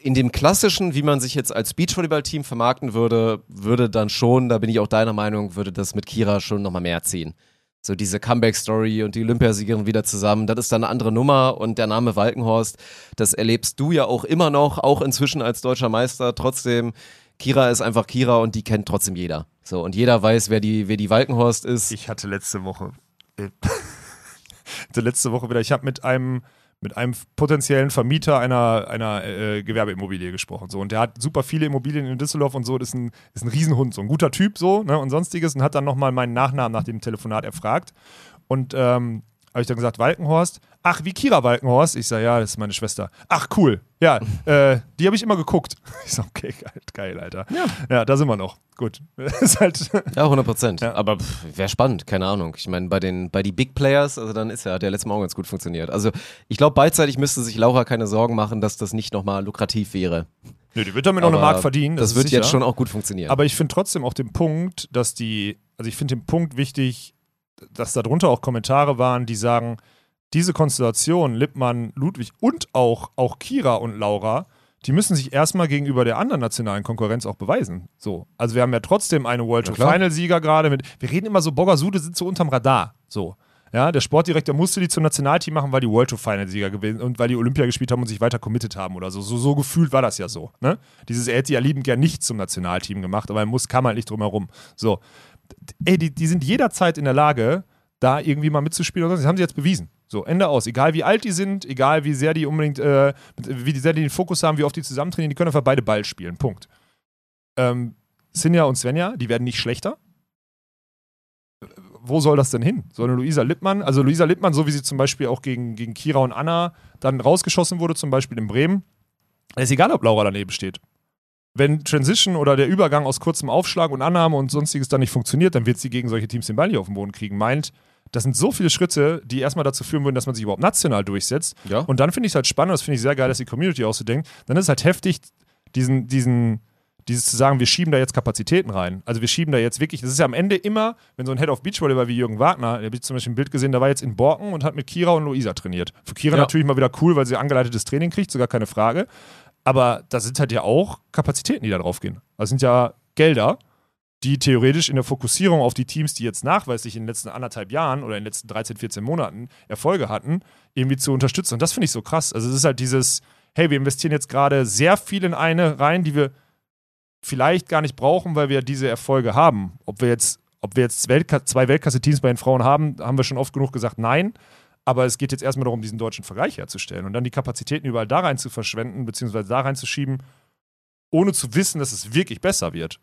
in dem klassischen, wie man sich jetzt als Beachvolleyball-Team vermarkten würde, würde dann schon, da bin ich auch deiner Meinung, würde das mit Kira schon nochmal mehr ziehen. So diese Comeback-Story und die Olympiasiegerin wieder zusammen, das ist dann eine andere Nummer und der Name Walkenhorst, das erlebst du ja auch immer noch, auch inzwischen als deutscher Meister. Trotzdem, Kira ist einfach Kira und die kennt trotzdem jeder. So, und jeder weiß, wer die, wer die Walkenhorst ist. Ich hatte letzte Woche, äh, hatte letzte Woche wieder, ich habe mit einem, mit einem potenziellen Vermieter einer, einer äh, Gewerbeimmobilie gesprochen. So, und der hat super viele Immobilien in Düsseldorf und so, das ist ein, ist ein Riesenhund, so ein guter Typ so, ne, und sonstiges, und hat dann nochmal meinen Nachnamen nach dem Telefonat erfragt. Und ähm, habe ich dann gesagt, Walkenhorst. Ach, wie Kira Walkenhorst? Ich sage, ja, das ist meine Schwester. Ach, cool. Ja, äh, die habe ich immer geguckt. Ich sage, okay, geil, geil, Alter. Ja. ja, da sind wir noch. Gut. ist halt, Ja, 100 Prozent. Ja. Aber wäre spannend, keine Ahnung. Ich meine, bei den, bei die Big Players, also dann ist ja, hat der letztes Mal auch ganz gut funktioniert. Also ich glaube, beidseitig müsste sich Laura keine Sorgen machen, dass das nicht nochmal lukrativ wäre. Nö, die wird damit noch eine Mark verdienen. Das, ist wird sicher. jetzt schon auch gut funktionieren. Aber ich finde trotzdem auch den Punkt, dass die, also ich finde den Punkt wichtig, dass darunter auch Kommentare waren, die sagen, diese Konstellation, Lippmann, Ludwig und auch, auch Kira und Laura, die müssen sich erstmal gegenüber der anderen nationalen Konkurrenz auch beweisen. So. Also wir haben ja trotzdem eine World Ja, Tour klar. Final Sieger gerade mit, wir reden immer so, Bogasude sind so unterm Radar. So. Ja, der Sportdirektor musste die zum Nationalteam machen, weil die World Tour Final Sieger gewesen und weil die Olympia gespielt haben und sich weiter committed haben oder so. So, so gefühlt war das ja so. Ne? Dieses, er hätte ja liebend gern nicht zum Nationalteam gemacht, aber er muss, kam halt nicht drum herum. So. Ey, die, die sind jederzeit in der Lage, da irgendwie mal mitzuspielen. so. Das haben sie jetzt bewiesen. So, Ende aus. Egal wie alt die sind, egal wie sehr die unbedingt, äh, wie sehr die den Fokus haben, wie oft die zusammen die können einfach beide Ball spielen. Punkt. Ähm, Sinja und Svenja, die werden nicht schlechter. Wo soll das denn hin? Soll eine Luisa Lippmann, also Luisa Lippmann, so wie sie zum Beispiel auch gegen, gegen Kira und Anna dann rausgeschossen wurde, zum Beispiel in Bremen, ist egal, ob Laura daneben steht. Wenn Transition oder der Übergang aus kurzem Aufschlag und Annahme und sonstiges dann nicht funktioniert, dann wird sie gegen solche Teams den Ball nicht auf den Boden kriegen. Meint, das sind so viele Schritte, die erstmal dazu führen würden, dass man sich überhaupt national durchsetzt. ja. Und dann finde ich es halt spannend, das finde ich sehr geil, dass die Community auch so denkt. Dann ist es halt heftig, diesen, diesen, dieses zu sagen, wir schieben da jetzt Kapazitäten rein. Also wir schieben da jetzt wirklich, das ist ja am Ende immer, wenn so ein Head of Beachvolleyball wie Jürgen Wagner, der habe ich zum Beispiel ein Bild gesehen, der war jetzt in Borken und hat mit Kira und Luisa trainiert. Für Kira Ja. natürlich mal wieder cool, weil sie angeleitetes Training kriegt, sogar keine Frage. Aber da sind halt ja auch Kapazitäten, die da drauf gehen. Das sind ja Gelder, die theoretisch in der Fokussierung auf die Teams, die jetzt nachweislich in den letzten anderthalb Jahren oder in den letzten 13, 14 Monaten Erfolge hatten, irgendwie zu unterstützen. Und das finde ich so krass. Also es ist halt dieses, hey, wir investieren jetzt gerade sehr viel in eine rein, die wir vielleicht gar nicht brauchen, weil wir diese Erfolge haben. Ob wir jetzt, ob wir jetzt Weltka zwei Weltklasse-Teams bei den Frauen haben, haben wir schon oft genug gesagt, nein. Aber es geht jetzt erstmal darum, diesen deutschen Vergleich herzustellen und dann die Kapazitäten überall da rein zu verschwenden, beziehungsweise da reinzuschieben, ohne zu wissen, dass es wirklich besser wird.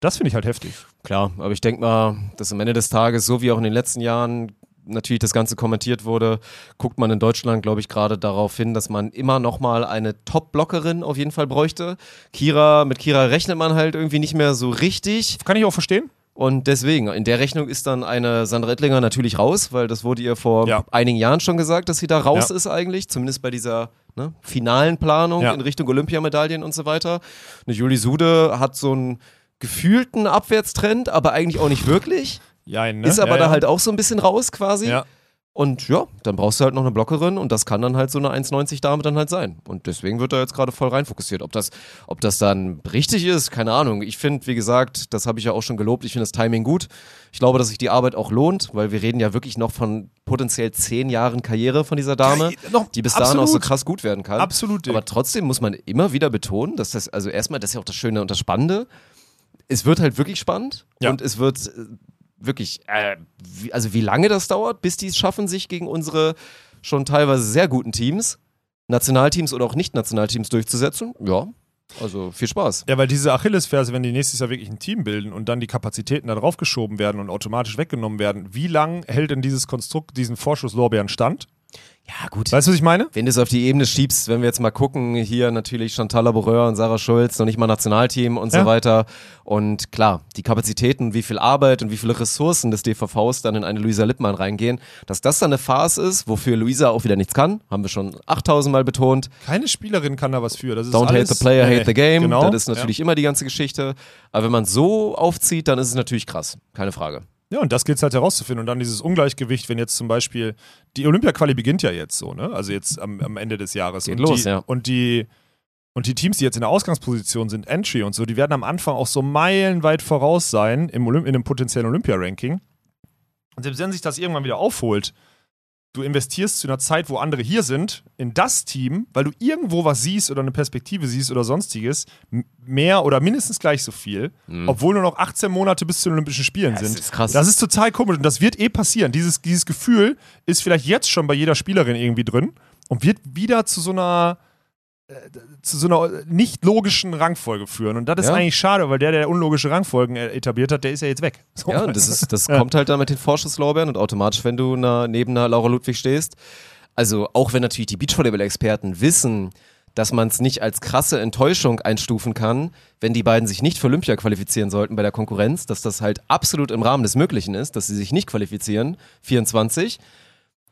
Das finde ich halt heftig. Klar, aber ich denke mal, dass am Ende des Tages, so wie auch in den letzten Jahren natürlich das Ganze kommentiert wurde, guckt man in Deutschland, glaube ich, gerade darauf hin, dass man immer noch mal eine Top-Blockerin auf jeden Fall bräuchte. Kira, mit Kira rechnet man halt irgendwie nicht mehr so richtig. Kann ich auch verstehen. Und deswegen, in der Rechnung ist dann eine Sandra Ettlinger natürlich raus, weil das wurde ihr vor Ja. einigen Jahren schon gesagt, dass sie da raus Ja. ist eigentlich, zumindest bei dieser ne, finalen Planung Ja. in Richtung Olympiamedaillen und so weiter. Eine Julie Sude hat so einen gefühlten Abwärtstrend, aber eigentlich auch nicht wirklich. Ja, ne? Ist aber da halt auch so ein bisschen raus quasi. Ja. Und ja, dann brauchst du halt noch eine Blockerin und das kann dann halt so eine 1,90 Dame dann halt sein. Und deswegen wird er jetzt gerade voll rein fokussiert. Ob das, ob das dann richtig ist, keine Ahnung. Ich finde, wie gesagt, das habe ich ja auch schon gelobt, ich finde das Timing gut. Ich glaube, dass sich die Arbeit auch lohnt, weil wir reden ja wirklich noch von potenziell zehn Jahren Karriere von dieser Dame, Ja, noch- die bis dahin auch so krass gut werden kann. Absolut. Aber trotzdem muss man immer wieder betonen, dass das, also erstmal, das ist ja auch das Schöne und das Spannende. Es wird halt wirklich spannend Ja. und es wird wirklich, äh, wie, also wie lange das dauert, bis die es schaffen, sich gegen unsere schon teilweise sehr guten Teams, Nationalteams oder auch Nicht-Nationalteams durchzusetzen. Ja, also viel Spaß. Ja, weil diese Achillesferse, wenn die nächstes Jahr wirklich ein Team bilden und dann die Kapazitäten da drauf geschoben werden und automatisch weggenommen werden, wie lang hält denn dieses Konstrukt diesen Vorschusslorbeeren stand? Ja, gut. Weißt du, was ich meine? Wenn du es auf die Ebene schiebst, wenn wir jetzt mal gucken, hier natürlich Chantal Laboureur und Sarah Schulz, noch nicht mal Nationalteam und Ja. so weiter. Und klar, die Kapazitäten, wie viel Arbeit und wie viele Ressourcen des DVVs dann in eine Luisa Lippmann reingehen, dass das dann eine Farce ist, wofür Luisa auch wieder nichts kann, haben wir schon 8000 Mal betont. Keine Spielerin kann da was für. Das ist Don't hate the player, Nee, hate the game. Genau. Das ist natürlich immer die ganze Geschichte. Aber wenn man so aufzieht, dann ist es natürlich krass. Keine Frage. Ja, und das gilt es halt herauszufinden. Und dann dieses Ungleichgewicht, wenn jetzt zum Beispiel, die Olympia-Quali beginnt ja jetzt so, ne? Also jetzt am, am Ende des Jahres. Geht und los, die, ja. Und die, und die Teams, die jetzt in der Ausgangsposition sind, Entry und so, die werden am Anfang auch so meilenweit voraus sein im Olymp in einem potenziellen Olympia-Ranking. Und selbst wenn sich das irgendwann wieder aufholt, du investierst zu einer Zeit, wo andere hier sind, in das Team, weil du irgendwo was siehst oder eine Perspektive siehst oder sonstiges, mehr oder mindestens gleich so viel, obwohl nur noch 18 Monate bis zu den Olympischen Spielen Mhm. das sind. ist krass. Das ist total komisch und das wird eh passieren. Dieses, dieses Gefühl ist vielleicht jetzt schon bei jeder Spielerin irgendwie drin und wird wieder zu so einer zu so einer nicht logischen Rangfolge führen. Und das ist Ja. eigentlich schade, weil der, der unlogische Rangfolgen äh, etabliert hat, der ist ja jetzt weg. So, Ja, das, ist, das Ja. kommt halt dann mit den Vorschusslorbeeren und automatisch, wenn du na, neben einer Laura Ludwig stehst. Also auch wenn natürlich die Beachvolleyball-Experten wissen, dass man es nicht als krasse Enttäuschung einstufen kann, wenn die beiden sich nicht für Olympia qualifizieren sollten bei der Konkurrenz, dass das halt absolut im Rahmen des Möglichen ist, dass sie sich nicht qualifizieren, 24.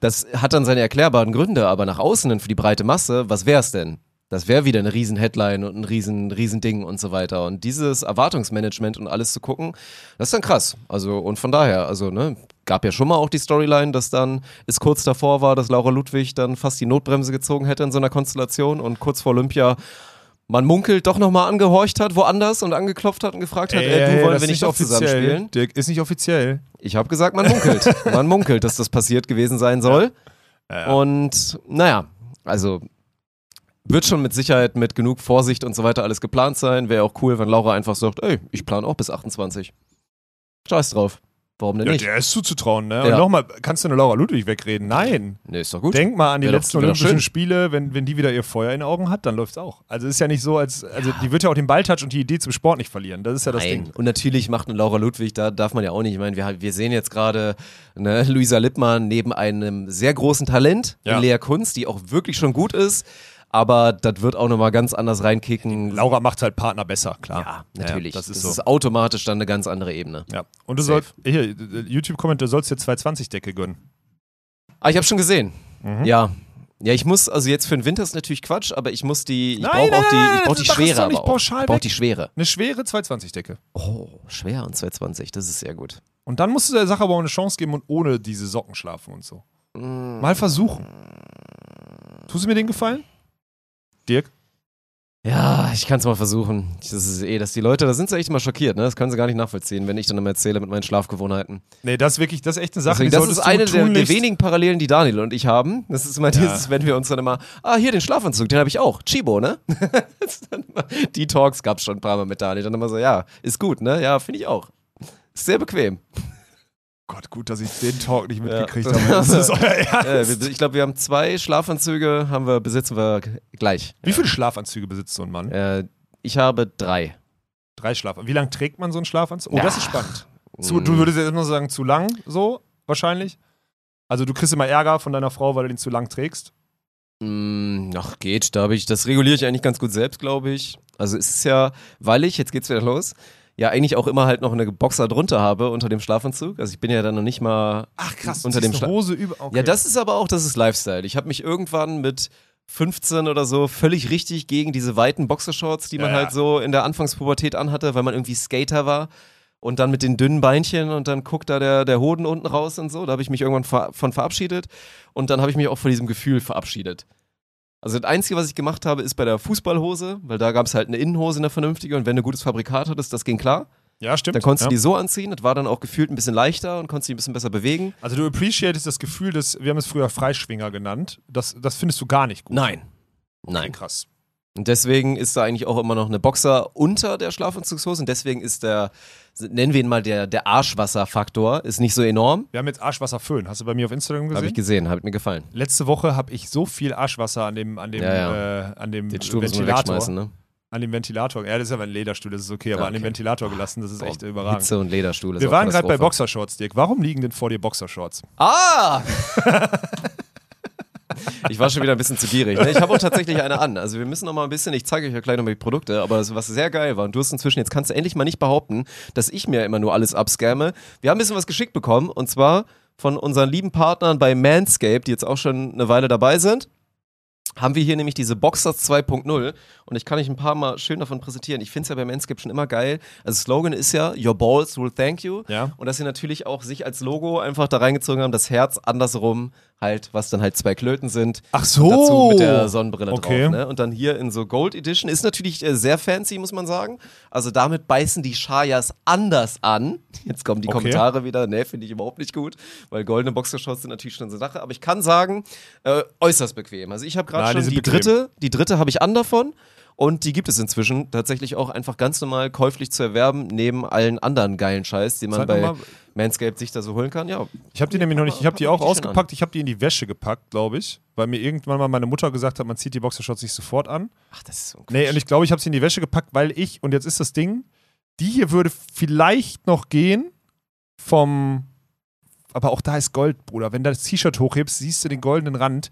Das hat dann seine erklärbaren Gründe, aber nach außen und für die breite Masse, was wär's denn? Das wäre wieder eine riesen Headline und ein riesen, riesen Ding und so weiter. Und dieses Erwartungsmanagement und alles zu gucken, das ist dann krass. Also, und von daher, also, ne, gab ja schon mal auch die Storyline, dass dann es kurz davor war, dass Laura Ludwig dann fast die Notbremse gezogen hätte in so einer Konstellation und kurz vor Olympia man munkelt doch nochmal angehorcht hat, woanders und angeklopft hat und gefragt hat, ey, du wollen wir nicht doch zusammen spielen? Dirk, ist nicht offiziell. Ich habe gesagt, man munkelt. man munkelt, dass das passiert gewesen sein soll. Und naja, also wird schon mit Sicherheit mit genug Vorsicht und so weiter alles geplant sein. Wäre auch cool, wenn Laura einfach sagt, ey, ich plane auch bis 28. Scheiß drauf. Warum denn Ja, nicht? der ist zuzutrauen, ne? Ja. Und nochmal, kannst du eine Laura Ludwig wegreden? Nein. Nee, ist doch gut. Denk mal an die doch- letzten doch Olympischen. Spiele, wenn, wenn die wieder ihr Feuer in den Augen hat, dann läuft's auch. Also ist ja nicht so, als also die wird ja auch den Balltouch und die Idee zum Sport nicht verlieren. Das ist ja das Nein. Ding. Und natürlich macht eine Laura Ludwig, da darf man ja auch nicht. Ich meine, wir, wir sehen jetzt gerade ne, Luisa Lippmann neben einem sehr großen Talent Ja. Lea Kunz, die auch wirklich schon gut ist. Aber das wird auch nochmal ganz anders reinkicken. Laura macht halt Partner besser, klar. ja, natürlich. das ist das so. ist automatisch dann eine ganz andere Ebene. Ja. Und du sollst, hier, YouTube-Comment, du sollst dir 220-Decke gönnen. Ah, ich habe schon gesehen. Mhm. Ja, Ja, ich muss, also jetzt für den Winter ist natürlich Quatsch, aber ich muss die, ich brauche auch die, ich brauche die Schwere nicht aber auch. Ich brauche die Schwere. Eine schwere 220-Decke. Oh, schwer und 220, das ist sehr gut. Und dann musst du der Sache aber auch eine Chance geben und ohne diese Socken schlafen und so. Mal versuchen. Tust du mir den Gefallen? Dirk? Ja, ich kann es mal versuchen. Das ist eh, dass die Leute, da sind sie echt immer schockiert, ne? Das können sie gar nicht nachvollziehen, wenn ich dann immer erzähle mit meinen Schlafgewohnheiten. Nee, das ist wirklich, das ist echt eine Sache, Deswegen, das ist eine der, der wenigen Parallelen, die Daniel und ich haben. Das ist immer dieses, wenn wir uns dann immer, ah, hier den Schlafanzug, den habe ich auch. Chibo, ne? Immer- die Talks gab es schon ein paar Mal mit Daniel. Dann immer so, ja, ist gut, ne? Ja, finde ich auch. Ist sehr bequem. Gott, gut, dass ich den Talk nicht Ja. mitgekriegt habe. Das ist euer Ernst. Ich glaube, wir haben zwei Schlafanzüge, haben wir, besitzen wir gleich. Wie viele Schlafanzüge besitzt so ein Mann? Äh, ich habe drei. Drei Schlafanzüge. Wie lange trägt man so einen Schlafanzug? Oh, Ja. das ist spannend. Zu, du würdest jetzt immer sagen, zu lang, so, wahrscheinlich. Also du kriegst immer Ärger von deiner Frau, weil du den zu lang trägst. Mm, Ach, geht. Da habe ich, das reguliere ich eigentlich ganz gut selbst, glaube ich. Also es ist ja, weil ich, jetzt geht's wieder los, ja eigentlich auch immer halt noch eine Boxer drunter habe unter dem Schlafanzug. Also ich bin ja dann noch nicht mal Ach krass, Unter dem Hose über. Okay. Ja, das ist aber auch, das ist Lifestyle. Ich habe mich irgendwann mit 15 oder so völlig richtig gegen diese weiten Boxershorts, die man Ja, ja. halt so in der Anfangspubertät anhatte, weil man irgendwie Skater war. Und dann mit den dünnen Beinchen und dann guckt da der, der Hoden unten raus und so. Da habe ich mich irgendwann ver von verabschiedet. Und dann habe ich mich auch von diesem Gefühl verabschiedet. Also das Einzige, was ich gemacht habe, ist bei der Fußballhose, weil da gab es halt eine Innenhose, eine vernünftige. Und wenn du ein gutes Fabrikat hattest, das ging klar. ja, stimmt. Dann konntest ja. du die so anziehen. Das war dann auch gefühlt ein bisschen leichter und konntest die ein bisschen besser bewegen. Also du appreciatest das Gefühl des, wir haben es früher Freischwinger genannt. Das, das findest du gar nicht gut. Nein. Nein. krass. Und deswegen ist da eigentlich auch immer noch eine Boxer unter der Schlafanzugshose und deswegen ist der, nennen wir ihn mal der, der Arschwasserfaktor, ist nicht so enorm. Wir haben jetzt Arschwasserföhn. Hast du bei mir auf Instagram gesehen? Habe ich gesehen, hat mir gefallen. Letzte Woche habe ich so viel Arschwasser an dem, an dem, Ja, ja. Äh, an dem Den Stuhl Ventilator. ne? An dem Ventilator. Ja, das ist ja ein Lederstuhl, das ist okay, aber Ja, an dem okay. Ventilator gelassen, das ist echt überragend. Hitze und Lederstuhl. Wir waren gerade bei. Boxershorts, Dirk. Warum liegen denn vor dir Boxershorts? Ah! ich war schon wieder ein bisschen zu gierig. Ne? Ich habe auch tatsächlich eine an. Also wir müssen noch mal ein bisschen, ich zeige euch ja gleich noch mal die Produkte, aber das, was sehr geil war, und du hast inzwischen, jetzt kannst du endlich mal nicht behaupten, dass ich mir immer nur alles abscamme. Wir haben ein bisschen was geschickt bekommen und zwar von unseren lieben Partnern bei Manscaped, die jetzt auch schon eine Weile dabei sind. Haben wir hier nämlich diese Boxers 2.0 und ich kann euch ein paar Mal schön davon präsentieren. Ich finde es ja bei Manscaped schon immer geil. Also Slogan ist ja, Your balls will thank you. Ja. Und dass sie natürlich auch sich als Logo einfach da reingezogen haben, das Herz andersrum halt, was dann halt zwei Klöten sind. Ach so. Dazu mit der Sonnenbrille Okay. drauf. Ne? Und dann hier in so Gold Edition ist natürlich äh, sehr fancy, muss man sagen. Also damit beißen die Shayas anders an. Jetzt kommen die Okay. Kommentare wieder. Ne, finde ich überhaupt nicht gut, weil goldene Boxershorts sind natürlich schon so eine Sache. Aber ich kann sagen, äh, äußerst bequem. Also ich habe gerade die schon die bequem. dritte, die dritte habe ich an davon. Und die gibt es inzwischen tatsächlich auch einfach ganz normal käuflich zu erwerben, neben allen anderen geilen Scheiß, den man Zeig bei. Manscaped sich da so holen kann. Ja, Ich habe die nämlich noch nicht, ich habe die auch die ausgepackt, ich habe die in die Wäsche gepackt, glaube ich, weil mir irgendwann mal meine Mutter gesagt hat, man zieht die Boxershorts nicht sofort an. ach, das ist so Nee, und ich glaube, ich habe sie in die Wäsche gepackt, weil ich, und jetzt ist das Ding, die hier würde vielleicht noch gehen vom, aber auch da ist Gold, Bruder. Wenn du das T-Shirt hochhebst, siehst du den goldenen Rand.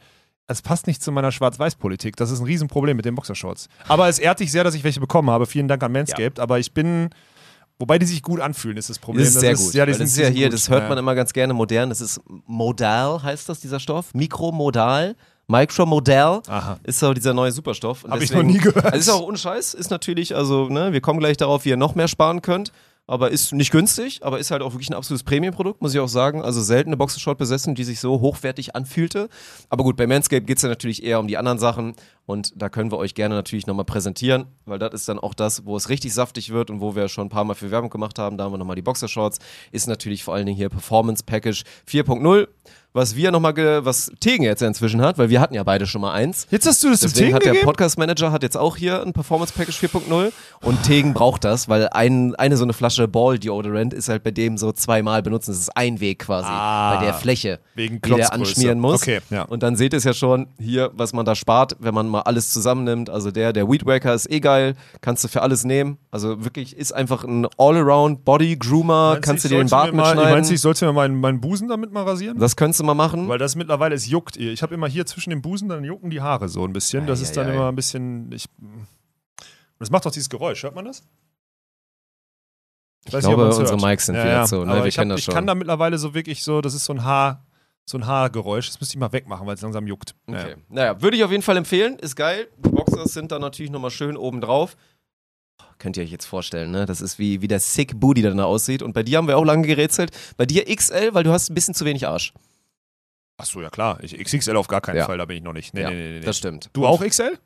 Es passt nicht zu meiner Schwarz-Weiß-Politik. Das ist ein Riesenproblem mit den Boxershorts. Aber es ehrt dich sehr, dass ich welche bekommen habe. Vielen Dank an Manscaped. Aber ich bin, wobei die sich gut anfühlen, ist das Problem. Das ist sehr gut. Ja, die sind, das ist ja hier, gut. das hört Ja. man immer ganz gerne modern. Das ist modal, heißt das, dieser Stoff. Mikromodal. Micromodal ist so dieser neue Superstoff. Und Hab ich noch nie gehört. Also ist auch unscheiß, ist natürlich, also, ne, wir kommen gleich darauf, wie ihr noch mehr sparen könnt. Aber ist nicht günstig, aber ist halt auch wirklich ein absolutes Premium-Produkt, muss ich auch sagen. Also selten eine Boxershort besessen, die sich so hochwertig anfühlte. Aber gut, bei Manscaped geht es ja natürlich eher um die anderen Sachen. Und da können wir euch gerne natürlich nochmal präsentieren, weil das ist dann auch das, wo es richtig saftig wird und wo wir schon ein paar Mal für Werbung gemacht haben. Da haben wir nochmal die Boxershorts. Ist natürlich vor allen Dingen hier Performance Package 4.0. Was wir nochmal, was Tegen jetzt ja inzwischen hat, weil wir hatten ja beide schon mal eins. Jetzt hast du das Deswegen Tegen hat der gegeben? Podcast Manager hat jetzt auch hier ein Performance Package 4.0 und Tegen braucht das, weil ein, eine so eine Flasche Ball Deodorant ist halt bei dem so zweimal benutzen. Das ist ein Weg quasi Ah. bei der Fläche, Wegen die der anschmieren muss. Okay, ja. Und dann seht ihr es ja schon hier, was man da spart, wenn man mal alles zusammennimmt. Also der, der Weed Waker ist eh geil, kannst du für alles nehmen. Also wirklich ist einfach ein All-Around Body Groomer, Meinst kannst du dir den Bart mitschneiden. Meinst du, ich sollte mir meinen, meinen Busen damit mal rasieren? das könntest du mal machen. Weil das mittlerweile, es juckt ihr. Ich habe immer hier zwischen den Busen, dann jucken die Haare so ein bisschen. Das Ei, ist dann ei, ei. immer ein bisschen. Ich, das macht doch dieses Geräusch, hört man das? ich nicht, ob glaube, man's unsere hört. Mics sind Ja, vielleicht ja. so, ne? Aber wir ich, hab, kennen das ich schon. kann da mittlerweile so wirklich so, das ist so ein Haar, so ein Haargeräusch. Das müsste ich mal wegmachen, weil es langsam juckt. Okay. Naja, würde ich auf jeden Fall empfehlen. Ist geil. Die Boxers sind da natürlich nochmal schön oben drauf. Könnt ihr euch jetzt vorstellen, ne? Das ist wie, wie der Sick Booty, der da aussieht. Und bei dir haben wir auch lange gerätselt. Bei dir XL, weil du hast ein bisschen zu wenig Arsch. Ach so, ja klar. Ich, XXL auf gar keinen Ja. Fall, da bin ich noch nicht. Nee, ja, nee, nee, nee. das stimmt. Du auch XL?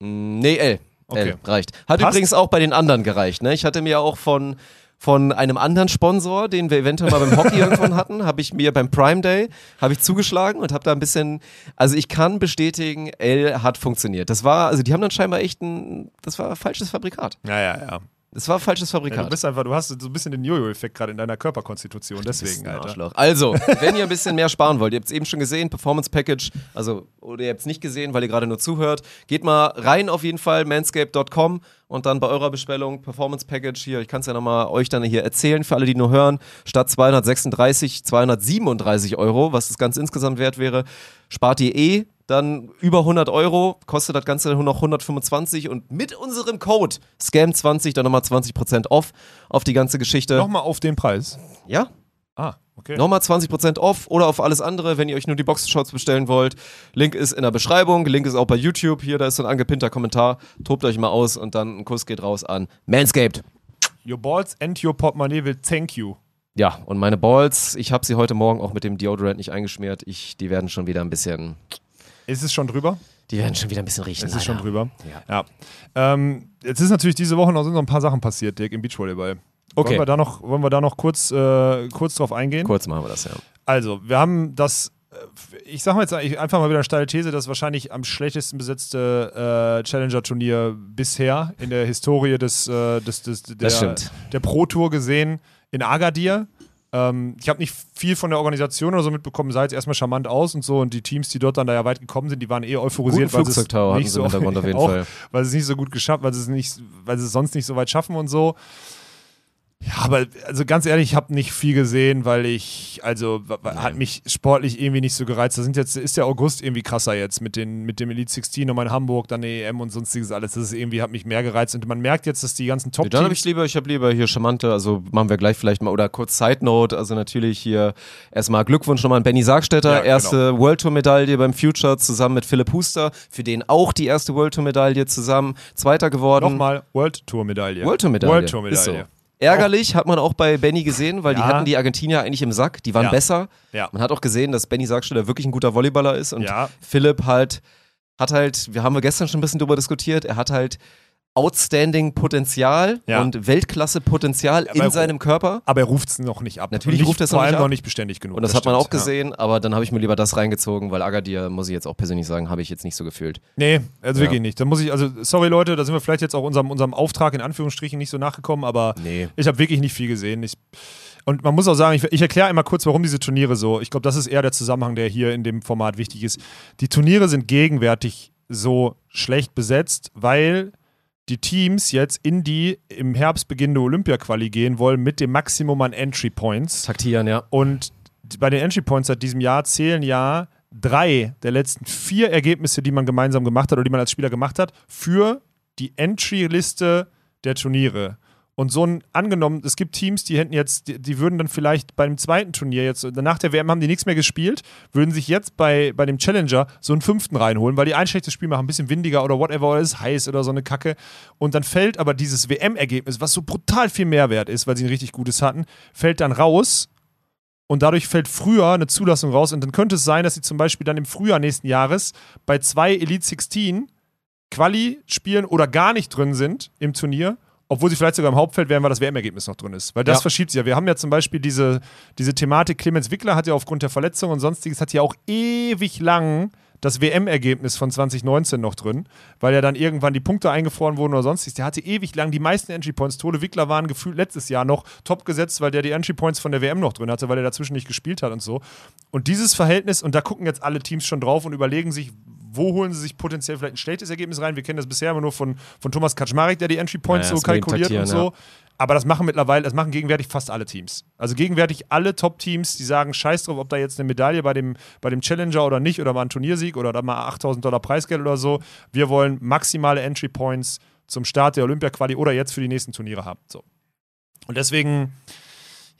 Mm, Nee, L. Okay. L reicht. Hat Passt. übrigens auch bei den anderen gereicht. Ne? Ich hatte mir auch von, von einem anderen Sponsor, den wir eventuell mal beim Hockey irgendwann hatten, habe ich mir beim Prime Day habe ich zugeschlagen und habe da ein bisschen, also ich kann bestätigen, L hat funktioniert. Das war, also die haben dann scheinbar echt ein, das war falsches Fabrikat. Ja, ja, ja. Das war falsches ja Fabrikat. du bist einfach, du hast so ein bisschen den Jojo-Effekt gerade in deiner Körperkonstitution, deswegen, Alter. Arschloch. Also, wenn ihr ein bisschen mehr sparen wollt, ihr habt es eben schon gesehen, Performance Package, also, oder ihr habt es nicht gesehen, weil ihr gerade nur zuhört, geht mal rein auf jeden Fall, manscape.com und dann bei eurer Bestellung Performance Package hier, ich kann es ja nochmal euch dann hier erzählen, für alle, die nur hören, statt 236, 237 Euro, was das Ganze insgesamt wert wäre, spart ihr eh dann über 100 Euro, kostet das Ganze nur noch 125 und mit unserem Code SCAM20 dann nochmal 20% off auf die ganze Geschichte. Nochmal auf den Preis. Ja, Ah, okay. Nochmal 20% off oder auf alles andere, wenn ihr euch nur die Boxershorts bestellen wollt. Link ist in der Beschreibung, Link ist auch bei YouTube. Hier, da ist so ein angepinnter Kommentar. Tobt euch mal aus und dann ein Kuss geht raus an Manscaped. Your balls and your portemonnaie will thank you. Ja, und meine Balls, ich habe sie heute Morgen auch mit dem Deodorant nicht eingeschmiert. Ich, die werden schon wieder ein bisschen, Ist es schon drüber? die werden schon wieder ein bisschen riechen. Es ist schon Alter. drüber. Ja. Ja. Ähm, jetzt ist natürlich diese Woche noch, noch ein paar Sachen passiert, Dirk, im Beachvolleyball. Okay. Wollen wir da noch, wollen wir da noch kurz, äh, kurz drauf eingehen? Kurz machen wir das, ja. Also, wir haben das, äh, ich sag mal jetzt einfach mal wieder eine steile These, das wahrscheinlich am schlechtesten besetzte äh, Challenger-Turnier bisher in der Historie des, äh, des, des, der, der Pro-Tour gesehen in Agadir. Ähm, ich habe nicht viel von der Organisation oder so mitbekommen, sah jetzt erstmal charmant aus und so. Und die Teams, die dort dann da ja weit gekommen sind, die waren eh Guten euphorisiert, weil sie es nicht so Hintergrund auf jeden auch, Fall. weil sie es nicht so gut geschafft, weil sie es nicht, weil sie es sonst nicht so weit schaffen und so. Ja, aber also ganz ehrlich, ich habe nicht viel gesehen, weil ich, also w- hat mich sportlich irgendwie nicht so gereizt. Da sind jetzt, ist der August irgendwie krasser jetzt mit, den, mit dem Elite 16 nochmal in Hamburg, dann eine EM und sonstiges alles. Das ist irgendwie, hat mich mehr gereizt. Und man merkt jetzt, dass die ganzen Nee, Dann habe ich lieber, ich habe lieber hier charmante, also machen wir gleich vielleicht mal, oder kurz Side Note, also natürlich hier erstmal Glückwunsch nochmal an Benny Sargstetter, Ja, genau. erste World Tour Medaille beim Future zusammen mit Philipp Huster, für den auch die erste World Tour Medaille zusammen, zweiter geworden. Nochmal World Tour Medaille. World Tour Medaille. World Tour Medaille. Ärgerlich hat man auch bei Benny gesehen, weil die Ja. hatten die Argentinier eigentlich im Sack, die waren Ja. besser. Ja. Man hat auch gesehen, dass Benny Sargstetter wirklich ein guter Volleyballer ist und. Philipp halt hat halt, wir haben wir gestern schon ein bisschen drüber diskutiert, er hat halt outstanding Potenzial Ja. und Weltklasse Potenzial Aber- in seinem Körper. Aber er ruft es noch nicht ab. Natürlich nicht, ruft er es noch nicht allem noch ab. nicht beständig genug. Und das, hat man auch stimmt, ja. gesehen, aber dann habe ich mir lieber das reingezogen, weil Agadir, muss ich jetzt auch persönlich sagen, habe ich jetzt nicht so gefühlt. Nee, also Ja. wirklich nicht. Da muss ich, also, sorry Leute, da sind wir vielleicht jetzt auch unserem, unserem Auftrag in Anführungsstrichen nicht so nachgekommen, aber Nee. ich habe wirklich nicht viel gesehen. Ich, und man muss auch sagen, ich, ich erkläre einmal kurz, warum diese Turniere so. Ich glaube, das ist eher der Zusammenhang, der hier in dem Format wichtig ist. Die Turniere sind gegenwärtig so schlecht besetzt, weil die Teams jetzt in die im Herbst beginnende Olympia-Quali gehen wollen mit dem Maximum an Entry Points. Taktieren, ja. Und bei den Entry Points seit diesem Jahr zählen ja drei der letzten vier Ergebnisse, die man gemeinsam gemacht hat oder die man als Spieler gemacht hat, für die Entry-Liste der Turniere. Und so ein, angenommen, es gibt Teams, die hätten jetzt, die, die würden dann vielleicht bei dem zweiten Turnier jetzt, nach der WM haben die nichts mehr gespielt, würden sich jetzt bei, bei dem Challenger so einen fünften reinholen, weil die ein schlechtes Spiel machen, ein bisschen windiger oder whatever, oder ist heiß oder so eine Kacke. Und dann fällt aber dieses WM-Ergebnis, was so brutal viel Mehrwert ist, weil sie ein richtig gutes hatten, fällt dann raus und dadurch fällt früher eine Zulassung raus und dann könnte es sein, dass sie zum Beispiel dann im Frühjahr nächsten Jahres bei zwei Elite 16 Quali spielen oder gar nicht drin sind im Turnier, obwohl sie vielleicht sogar im Hauptfeld wären, weil das WM-Ergebnis noch drin ist. Weil das Ja. verschiebt sich ja. Wir haben ja zum Beispiel diese, diese Thematik, Clemens Wickler hat ja aufgrund der Verletzung und sonstiges, hat ja auch ewig lang das WM-Ergebnis von 2019 noch drin, weil ja dann irgendwann die Punkte eingefroren wurden oder sonstiges. Der hatte ewig lang die meisten Entry Points. Tode Wickler waren gefühlt letztes Jahr noch top gesetzt, weil der die Entry Points von der WM noch drin hatte, weil er dazwischen nicht gespielt hat und so. Und dieses Verhältnis, und da gucken jetzt alle Teams schon drauf und überlegen sich, wo holen sie sich potenziell vielleicht ein schlechtes Ergebnis rein? Wir kennen das bisher immer nur von, von Thomas Kaczmarek, der die Entry Points Ja, so kalkuliert und so. Aber das machen mittlerweile, das machen gegenwärtig fast alle Teams. Also gegenwärtig alle Top-Teams, die sagen, scheiß drauf, ob da jetzt eine Medaille bei dem, bei dem Challenger oder nicht oder mal ein Turniersieg oder da mal 8000 Dollar Preisgeld oder so. Wir wollen maximale Entry Points zum Start der Olympia-Quali oder jetzt für die nächsten Turniere haben. So. Und deswegen,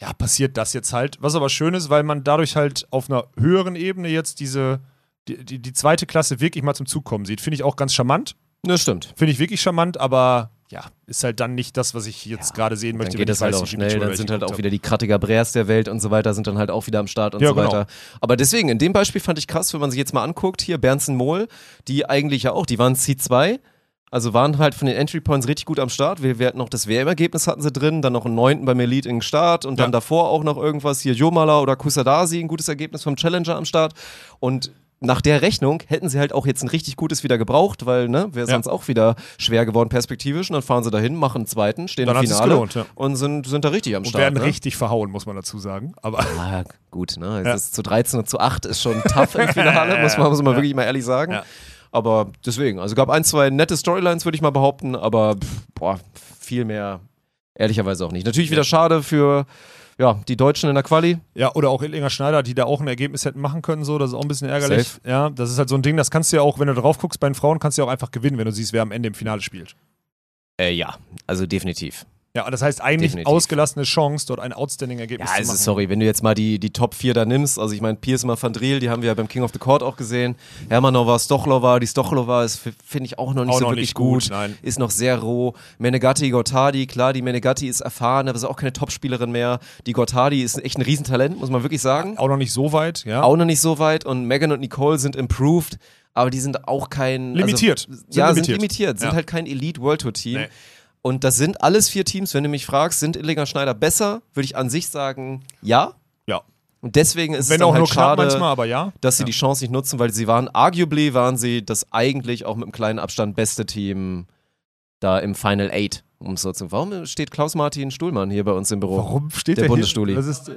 ja, passiert das jetzt halt. Was aber schön ist, weil man dadurch halt auf einer höheren Ebene jetzt diese, die, die, die zweite Klasse wirklich mal zum Zug kommen sieht. Finde ich auch ganz charmant. Das stimmt. Finde ich wirklich charmant, aber ja, ist halt dann nicht das, was ich jetzt gerade sehen möchte. Dann geht es halt auch schnell, dann sind halt auch wieder die Krattiger Breers der Welt und so weiter, sind dann halt auch wieder am Start und Ja, so genau. weiter. Aber deswegen, in dem Beispiel fand ich krass, wenn man sich jetzt mal anguckt, hier Bernsen Mohl, die eigentlich ja auch, die waren C2, also waren halt von den Entry Points richtig gut am Start. Wir, wir hatten noch das WM-Ergebnis hatten sie drin, dann noch einen neunten beim Elite in den Start und dann Ja. davor auch noch irgendwas hier Jomala oder Kusadasi, ein gutes Ergebnis vom Challenger am Start. Und nach der Rechnung hätten sie halt auch jetzt ein richtig gutes wieder gebraucht, weil, ne, wäre Ja. sonst auch wieder schwer geworden perspektivisch. Und dann fahren sie dahin, machen einen zweiten, stehen Dann im Finale gelohnt, ja. und sind, sind da richtig am Und Start. werden ne? richtig verhauen, muss man dazu sagen. Aber Ah, gut, ne? Es Ja. ist zu 13 und zu 8 ist schon tough im Finale, muss man, muss man Ja. wirklich mal ehrlich sagen. Ja. Aber deswegen, also gab ein, zwei nette Storylines, würde ich mal behaupten, aber pff, boah, viel mehr ehrlicherweise auch nicht. Natürlich wieder schade für ja, die Deutschen in der Quali. Ja, oder auch Illinger Schneider, die da auch ein Ergebnis hätten machen können, so, das ist auch ein bisschen ärgerlich. Safe. Ja, das ist halt so ein Ding, das kannst du ja auch, wenn du drauf guckst, bei den Frauen kannst du ja auch einfach gewinnen, wenn du siehst, wer am Ende im Finale spielt. Äh, ja, also definitiv. Ja, das heißt eigentlich Definitiv. ausgelassene Chance, dort ein outstanding Ergebnis Ja, zu also machen. sorry, wenn du jetzt mal die, die Top 4 da nimmst, also ich meine, Piersma van Driel, die haben wir ja beim King of the Court auch gesehen. Hermanova, Stochlova, die Stochlova ist, finde ich, auch noch nicht Auch so noch wirklich nicht gut, gut. nein. Ist noch sehr roh. Menegatti, Gortadi, klar, die Menegatti ist erfahren, aber ist auch keine Topspielerin mehr. Die Gortadi ist echt ein Riesentalent, muss man wirklich sagen. Auch noch nicht so weit, ja. Auch noch nicht so weit und Megan und Nicole sind improved, aber die sind auch kein. Limitiert. Also, Sind ja, limitiert. sind limitiert, sind Ja. halt kein Elite World Tour Team. Nee. Und das sind alles vier Teams, wenn du mich fragst, sind Illinger Schneider besser? Würde ich an sich sagen, ja. Ja. Und deswegen ist Wenn es dann auch halt nur schade, manchmal, aber ja. dass sie Ja. die Chance nicht nutzen, weil sie waren, arguably waren sie das eigentlich auch mit einem kleinen Abstand beste Team da im Final Eight. Um so zu, warum steht Klaus-Martin Stuhlmann hier bei uns im Büro? Warum steht Der der Bundesstuli. Ist,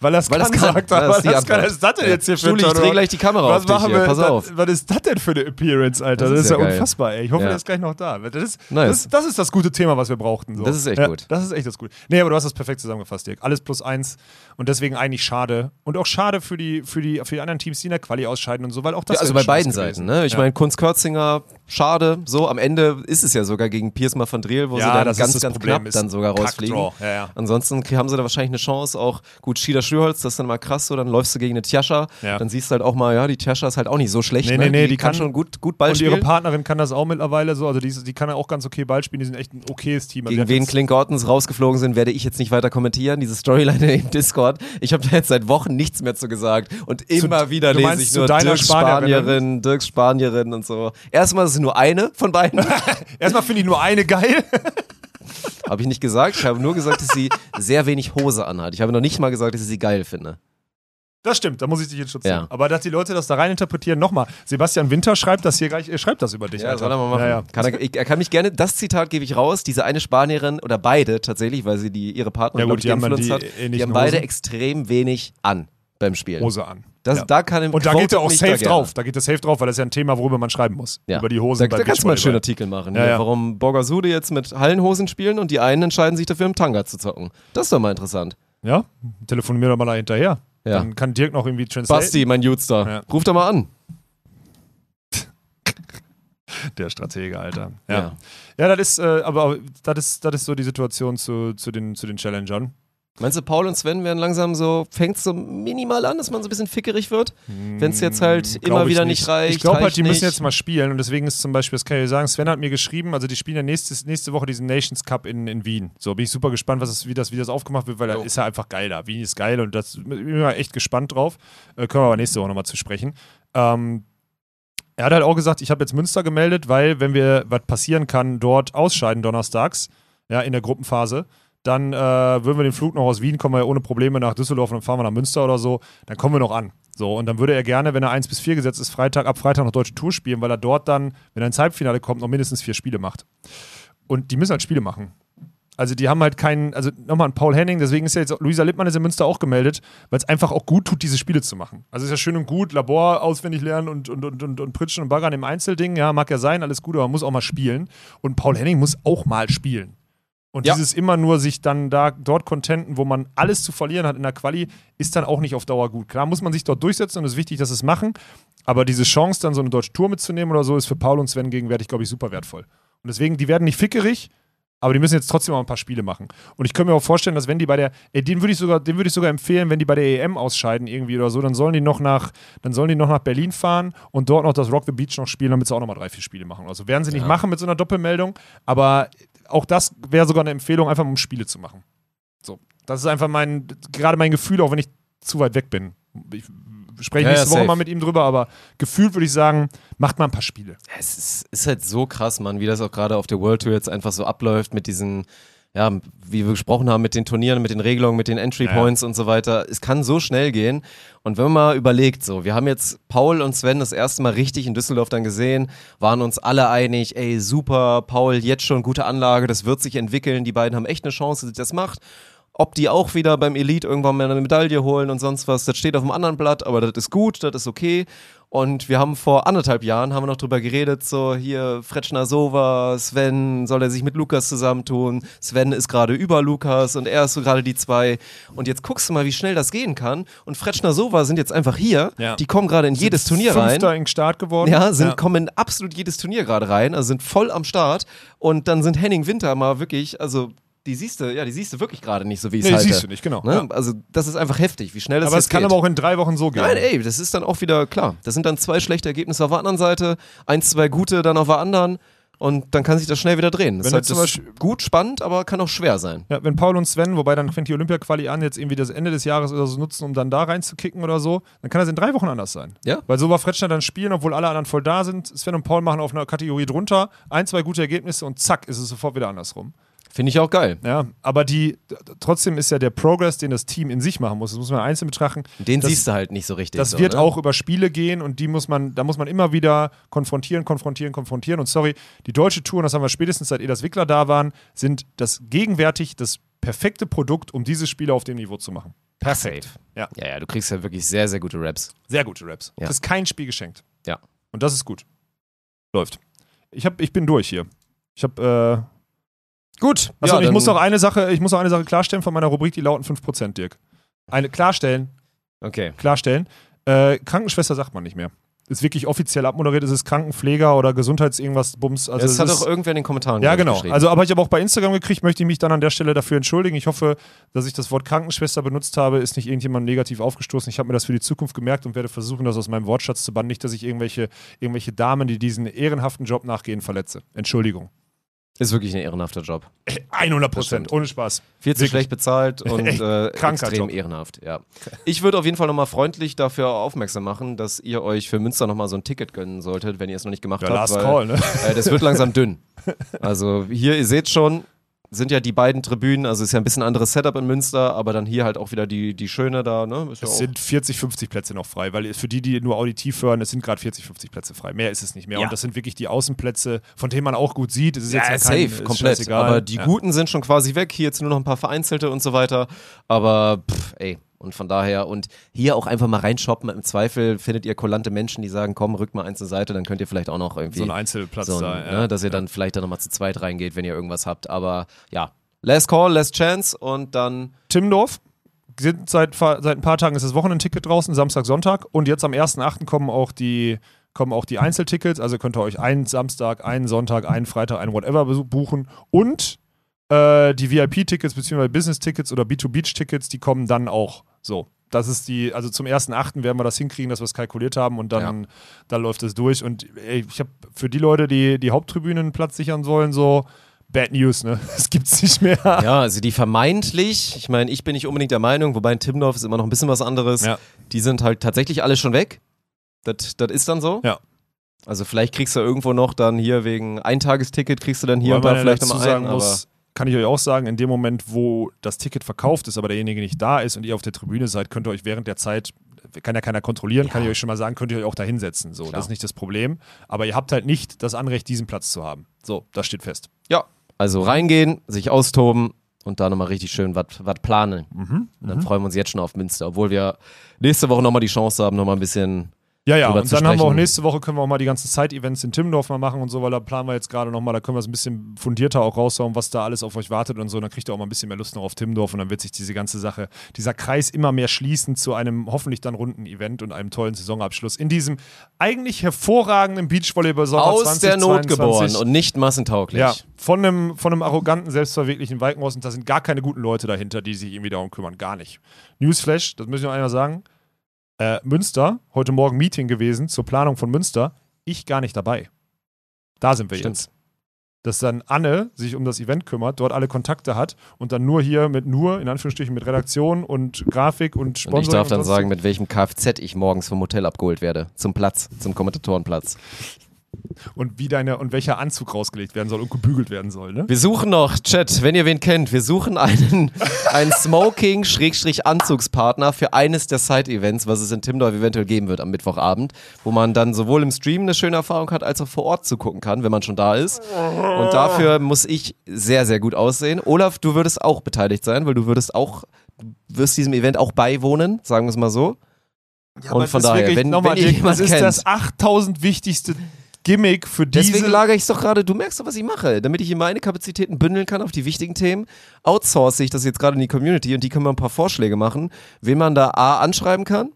weil er es kann, das kann. sagt er. Ist was ist das denn jetzt hier für Stuli, ich drehe gleich die Kamera was auf dich machen hier, wir? pass auf. Was ist das denn für eine Appearance, Alter? Das Das, ist ja geil. unfassbar, ey. Ich hoffe, Ja. der ist gleich noch da. Das ist, Nice. das, das ist das gute Thema, was wir brauchten. So. Das ist echt ja, gut. Das ist echt das Gute. Nee, aber du hast das perfekt zusammengefasst, Dirk. Alles plus eins. Und deswegen eigentlich schade. Und auch schade für die, für die, für die anderen Teams, die in der Quali ausscheiden und so, weil auch das Ja, also bei beiden. Seiten. Ne? Ich meine, Kunz Körzinger, schade. So, am Ende ist es ja sogar gegen Piersma van Driel, wo sie dann ganz, das ganz Problem, knapp ist dann sogar rausfliegen. Ja, ja. Ansonsten haben sie da wahrscheinlich eine Chance. Auch gut, Schieder Schürholz, das ist dann mal krass so. Dann läufst du gegen eine Tjascha. Ja. Dann siehst du halt auch mal, ja, die Tjascha ist halt auch nicht so schlecht. Nee, ne? nee, nee, die, die kann, kann- schon gut, gut Ball Und ihre spielen. Partnerin kann das auch mittlerweile so. Also die, die kann ja auch ganz okay Ball spielen. Die sind echt ein okayes Team. Also Gegen wen Clint Ortons rausgeflogen sind, werde ich jetzt nicht weiter kommentieren. Diese Storyline im Discord. Ich habe da jetzt seit Wochen nichts mehr zu gesagt. Und immer wieder du lese ich zu nur Spanierin? Spanierin, Dirks Spanierin und so. Erstmal ist es nur eine von beiden. Erstmal finde ich nur eine geil. habe ich nicht gesagt. Ich habe nur gesagt, dass sie sehr wenig Hose anhat. Ich habe noch nicht mal gesagt, dass ich sie geil finde. Das stimmt, da muss ich dich jetzt schützen. Ja. Aber dass die Leute das da rein interpretieren, nochmal. Sebastian Winter schreibt das hier gleich, er schreibt das über dich. Ja, Alter. soll er mal machen. Ja, ja. Kann er, ich, er kann mich gerne, das Zitat gebe ich raus, diese eine Spanierin oder beide tatsächlich, weil sie die, ihre Partnerin, Ja, gut, die geinfluenced die hat, die haben beide Hosen. extrem wenig an beim Spielen. Hose an. Das, ja. da kann im Und da geht er auch safe drauf. Da geht er safe drauf, weil das ist ja ein Thema, worüber man schreiben muss. Ja. Über die Hosen Da, da kannst du mal einen schönen. Artikel machen. Ja, hier, ja. Warum Borgasude jetzt mit Hallenhosen spielen und die einen entscheiden sich dafür, im Tanga zu zocken. Das ist doch mal interessant. Ja, telefonieren wir doch mal da hinterher. Dann kann Dirk noch irgendwie translate. Basti, mein Jutster, Ja. ruf doch mal an. Der Stratege, Alter. Ja. Ja, ja. das ist, äh, aber das ist, das ist so die Situation zu, zu, den, zu den Challengern. Meinst du, Paul und Sven werden langsam so, fängt es so minimal an, dass man so ein bisschen fickerig wird? Wenn es jetzt halt Glaub immer wieder nicht, reicht. Ich glaube halt, die müssen nicht. jetzt mal spielen und deswegen ist zum Beispiel, das kann ich dir sagen, Sven hat mir geschrieben, also die spielen ja nächstes, nächste Woche diesen Nations Cup in, in Wien. So, bin ich super gespannt, was es, wie, das, wie das aufgemacht wird, weil da ist ja einfach geil da. Wien ist geil und das bin ich echt gespannt drauf. Äh, können wir aber nächste Woche nochmal zu sprechen. Ähm, er hat halt auch gesagt, ich habe jetzt Münster gemeldet, weil, wenn wir was passieren kann, dort ausscheiden donnerstags, ja, in der Gruppenphase, dann äh, würden wir den Flug noch aus Wien, kommen wir ja ohne Probleme nach Düsseldorf und dann fahren wir nach Münster oder so, dann kommen wir noch an. So, und dann würde er gerne, wenn er 1 bis 4 gesetzt ist, Freitag, ab Freitag noch Deutsche Tour spielen, weil er dort dann, wenn er ins Halbfinale kommt, noch mindestens vier Spiele macht. Und die müssen halt Spiele machen. Also die haben halt keinen, also nochmal ein Paul Henning, deswegen ist ja jetzt Luisa Lippmann ist in Münster auch gemeldet, weil es einfach auch gut tut, diese Spiele zu machen. Also ist ja schön und gut, Labor auswendig lernen und, und, und, und, und Pritschen und Baggern im Einzelding, ja, mag ja sein, alles gut, aber man muss auch mal spielen. Und Paul Henning muss auch mal spielen. Und Ja. dieses immer nur sich dann da dort contenten, wo man alles zu verlieren hat in der Quali, ist dann auch nicht auf Dauer gut. Klar muss man sich dort durchsetzen und es ist wichtig, dass sie es machen, aber diese Chance, dann so eine deutsche Tour mitzunehmen oder so, ist für Paul und Sven gegenwärtig, glaube ich, super wertvoll. Und deswegen, die werden nicht fickerig, Aber die müssen jetzt trotzdem auch ein paar Spiele machen. Und ich könnte mir auch vorstellen, dass wenn die bei der, ey, den würde ich sogar, den würde ich sogar empfehlen, wenn die bei der EM ausscheiden irgendwie oder so, dann sollen die noch nach, dann sollen die noch nach Berlin fahren und dort noch das Rock the Beach noch spielen, damit sie auch nochmal drei, vier Spiele machen. Also werden sie nicht Ja. machen mit so einer Doppelmeldung, aber auch das wäre sogar eine Empfehlung, einfach um Spiele zu machen. So, das ist einfach mein, gerade mein Gefühl, auch wenn ich zu weit weg bin. Ich spreche Ja, ja, nächste Woche mal mit ihm drüber, aber gefühlt würde ich sagen, macht mal ein paar Spiele. Es ist, ist halt so krass, Mann, wie das auch gerade auf der World Tour jetzt einfach so abläuft mit diesen, ja, wie wir gesprochen haben, mit den Turnieren, mit den Regelungen, mit den Entry Ja. Points und so weiter. Es kann so schnell gehen. Und wenn man mal überlegt, so, wir haben jetzt Paul und Sven das erste Mal richtig in Düsseldorf dann gesehen, waren uns alle einig, ey, super, Paul, jetzt schon gute Anlage, das wird sich entwickeln, die beiden haben echt eine Chance, dass das macht. Ob die auch wieder beim Elite irgendwann mal eine Medaille holen und sonst was, das steht auf dem anderen Blatt, aber das ist gut, das ist okay. Und wir haben vor anderthalb Jahren haben wir noch drüber geredet, so hier Fretschner Sova, Sven, soll er sich mit Lukas zusammentun? Sven ist gerade über Lukas und er ist so gerade die zwei. Und jetzt guckst du mal, wie schnell das gehen kann. Und Fretschner Sova sind jetzt einfach hier. Ja. Die kommen gerade in jedes Turnier rein. Fünfter in Start geworden. Ja, sind, kommen in absolut jedes Turnier gerade rein, also sind voll am Start. Und dann sind Henning Winter mal wirklich, also die siehst du, ja, die siehst du wirklich gerade nicht so, wie ich es Nee, halte. siehst du nicht, genau. Ne? Ja. Also das ist einfach heftig, wie schnell das Aber es kann geht. aber auch in drei Wochen so gehen. Nein, ey, das ist dann auch wieder klar. Das sind dann zwei schlechte Ergebnisse auf der anderen Seite, eins, zwei gute dann auf der anderen und dann kann sich das schnell wieder drehen. Das Wenn ist halt das gut, spannend, aber kann auch schwer sein. Ja, wenn Paul und Sven, wobei dann fängt die Olympia-Quali an, jetzt irgendwie das Ende des Jahres oder so nutzen, um dann da reinzukicken oder so, dann kann das in drei Wochen anders sein. Ja. Weil so war Fretschner dann spielen, obwohl alle anderen voll da sind. Sven und Paul machen auf einer Kategorie drunter ein, zwei gute Ergebnisse und zack, ist es sofort wieder andersrum. Finde ich auch geil. Ja, aber die, trotzdem ist ja der Progress, den das Team in sich machen muss, das muss man einzeln betrachten. Den das, siehst du halt nicht so richtig. Das so, wird ne? auch über Spiele gehen und die muss man, da muss man immer wieder konfrontieren, konfrontieren, konfrontieren. Und sorry, die deutsche Tour, und das haben wir spätestens seit Edas Wickler da waren, sind das gegenwärtig das perfekte Produkt, um diese Spiele auf dem Niveau zu machen. Perfekt. Ja. Ja, ja, du kriegst ja wirklich sehr, sehr gute Raps. Sehr gute Raps. Ja. Das ist kein Spiel geschenkt. Ja. Und das ist gut. Läuft. Ich, hab, ich bin durch hier. Ich habe, äh, Gut. achso, ja, ich muss noch eine Sache, ich muss noch eine Sache klarstellen von meiner Rubrik, die lauten 5%, Dirk. Eine klarstellen, Okay. klarstellen. Äh, Krankenschwester sagt man nicht mehr. Ist wirklich offiziell abmoderiert, es ist Krankenpfleger oder Gesundheits-irgendwas Bums. Also das es hat auch irgendwer in den Kommentaren ja, genau. Also, aber ich habe auch bei Instagram gekriegt, möchte ich mich dann an der Stelle dafür entschuldigen. Ich hoffe, dass ich das Wort Krankenschwester benutzt habe, ist nicht irgendjemand negativ aufgestoßen. Ich habe mir das für die Zukunft gemerkt und werde versuchen, das aus meinem Wortschatz zu bannen. Nicht, dass ich irgendwelche, irgendwelche Damen, die diesen ehrenhaften Job nachgehen, verletze. Entschuldigung. Ist wirklich ein ehrenhafter Job. 100 Das Prozent, ohne Spaß. Viel zu Wirklich. schlecht bezahlt und äh, extrem Job. ehrenhaft, ja. Ich würde auf jeden Fall nochmal freundlich dafür aufmerksam machen, dass ihr euch für Münster nochmal so ein Ticket gönnen solltet, wenn ihr es noch nicht gemacht Ja, habt. last weil, call, ne? Äh, das wird langsam dünn. Also hier, ihr seht schon, sind ja die beiden Tribünen, also ist ja ein bisschen anderes Setup in Münster, aber dann hier halt auch wieder die, die schöne da, ne? Ist ja Es auch, sind 40, 50 Plätze noch frei, weil für die, die nur auditiv hören, es sind gerade 40, 50 Plätze frei. Mehr ist es nicht mehr. Ja. Und das sind wirklich die Außenplätze, von denen man auch gut sieht. Es ist ja, jetzt ja safe, kein, ist komplett. Aber die ja. guten sind schon quasi weg. Hier jetzt nur noch ein paar vereinzelte und so weiter. Aber pff, ey, und von daher und hier auch einfach mal reinshoppen. Im Zweifel findet ihr kolante Menschen, die sagen, komm, rückt mal eins zur Seite, dann könnt ihr vielleicht auch noch irgendwie So ein Einzelplatz so ein, da. ne, ja. dass ihr dann vielleicht dann nochmal zu zweit reingeht, wenn ihr irgendwas habt. Aber ja, last call, last chance und dann Timmendorf. Sind seit, seit ein paar Tagen ist das Wochenendticket draußen, Samstag, Sonntag. Und jetzt am 1.8. kommen auch die kommen auch die Einzeltickets. Also könnt ihr euch einen Samstag, einen Sonntag, einen Freitag, einen whatever buchen. Und äh, die VIP-Tickets bzw. Business-Tickets oder B2Beach-Tickets, die kommen dann auch so. Das ist die, also zum 1.8. werden wir das hinkriegen, dass wir es kalkuliert haben und dann, dann läuft es durch. Und ey, ich habe für die Leute, die die Haupttribünen Platz sichern sollen, so Bad News, ne? Das gibt's nicht mehr. Ja, also die vermeintlich, ich meine, ich bin nicht unbedingt der Meinung, wobei in Timmendorf ist immer noch ein bisschen was anderes. Ja. Die sind halt tatsächlich alle schon weg. Das das ist dann so. Ja. Also vielleicht kriegst du irgendwo noch dann hier wegen Eintagesticket kriegst du dann hier Wobei und da ja vielleicht nochmal einen, sagen muss, kann ich euch auch sagen, in dem Moment, wo das Ticket verkauft ist, aber derjenige nicht da ist und ihr auf der Tribüne seid, könnt ihr euch während der Zeit, kann ja keiner kontrollieren, kann ich euch schon mal sagen, könnt ihr euch auch da hinsetzen. So, Klar. das ist nicht das Problem. Aber ihr habt halt nicht das Anrecht, diesen Platz zu haben. So, das steht fest. Ja, also reingehen, sich austoben und da nochmal richtig schön was planen. Mhm, Und dann freuen wir uns jetzt schon auf Münster, obwohl wir nächste Woche nochmal die Chance haben, nochmal ein bisschen Ja, ja, und dann haben wir auch nächste Woche können wir auch mal die ganzen Side-Events in Timmendorf mal machen und so, weil da planen wir jetzt gerade nochmal, da können wir es ein bisschen fundierter auch raushauen, was da alles auf euch wartet und so. Und dann kriegt ihr auch mal ein bisschen mehr Lust noch auf Timmendorf und dann wird sich diese ganze Sache, dieser Kreis immer mehr schließen zu einem hoffentlich dann runden Event und einem tollen Saisonabschluss in diesem eigentlich hervorragenden Beachvolleyball-Sommer Aus der Not 2022. geboren und nicht massentauglich. Ja, von einem, von einem arroganten, selbstverwirklichen Walkenhaus und da sind gar keine guten Leute dahinter, die sich irgendwie darum kümmern. Gar nicht. Newsflash, das muss ich noch einmal sagen. Äh, Münster, heute Morgen Meeting gewesen zur Planung von Münster. Ich gar nicht dabei. Da sind wir Stimmt. jetzt. Dass dann Anne sich um das Event kümmert, dort alle Kontakte hat und dann nur hier mit nur, in Anführungsstrichen, mit Redaktion und Grafik und Sponsoring. Und ich darf dann sagen, mit welchem Kfz ich morgens vom Hotel abgeholt werde. Zum Platz, zum Kommentatorenplatz. Und wie deine und welcher Anzug rausgelegt werden soll und gebügelt werden soll, ne? Wir suchen noch, Chat, wenn ihr wen kennt, wir suchen einen, einen Smoking-Anzugspartner für eines der Side-Events, was es in Timdorf eventuell geben wird am Mittwochabend, wo man dann sowohl im Stream eine schöne Erfahrung hat, als auch vor Ort zugucken kann, wenn man schon da ist. Und dafür muss ich sehr, sehr gut aussehen. Olaf, du würdest auch beteiligt sein, weil du würdest auch, du wirst diesem Event auch beiwohnen, sagen wir es mal so. Ja, Und von daher, wirklich- wenn- wenn ihr Dick, jemand das ist kennt. das 8000 wichtigste Gimmick für diese Deswegen lagere ich es doch gerade, du merkst doch, was ich mache. Damit ich hier meine Kapazitäten bündeln kann auf die wichtigen Themen, outsource ich das jetzt gerade in die Community und die können mir ein paar Vorschläge machen, wen man da A anschreiben kann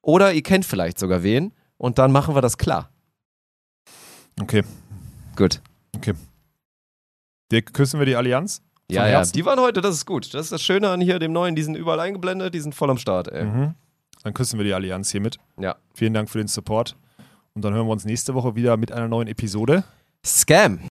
oder ihr kennt vielleicht sogar wen und dann machen wir das klar. Okay. Gut. Dirk, küssen wir die Allianz? Ja, ja, die waren heute, das ist gut. Das ist das Schöne an hier dem neuen, die sind überall eingeblendet, die sind voll am Start, ey. Mhm. Dann küssen wir die Allianz hiermit. Ja. Vielen Dank für den Support. Und dann hören wir uns nächste Woche wieder mit einer neuen Episode. Scam.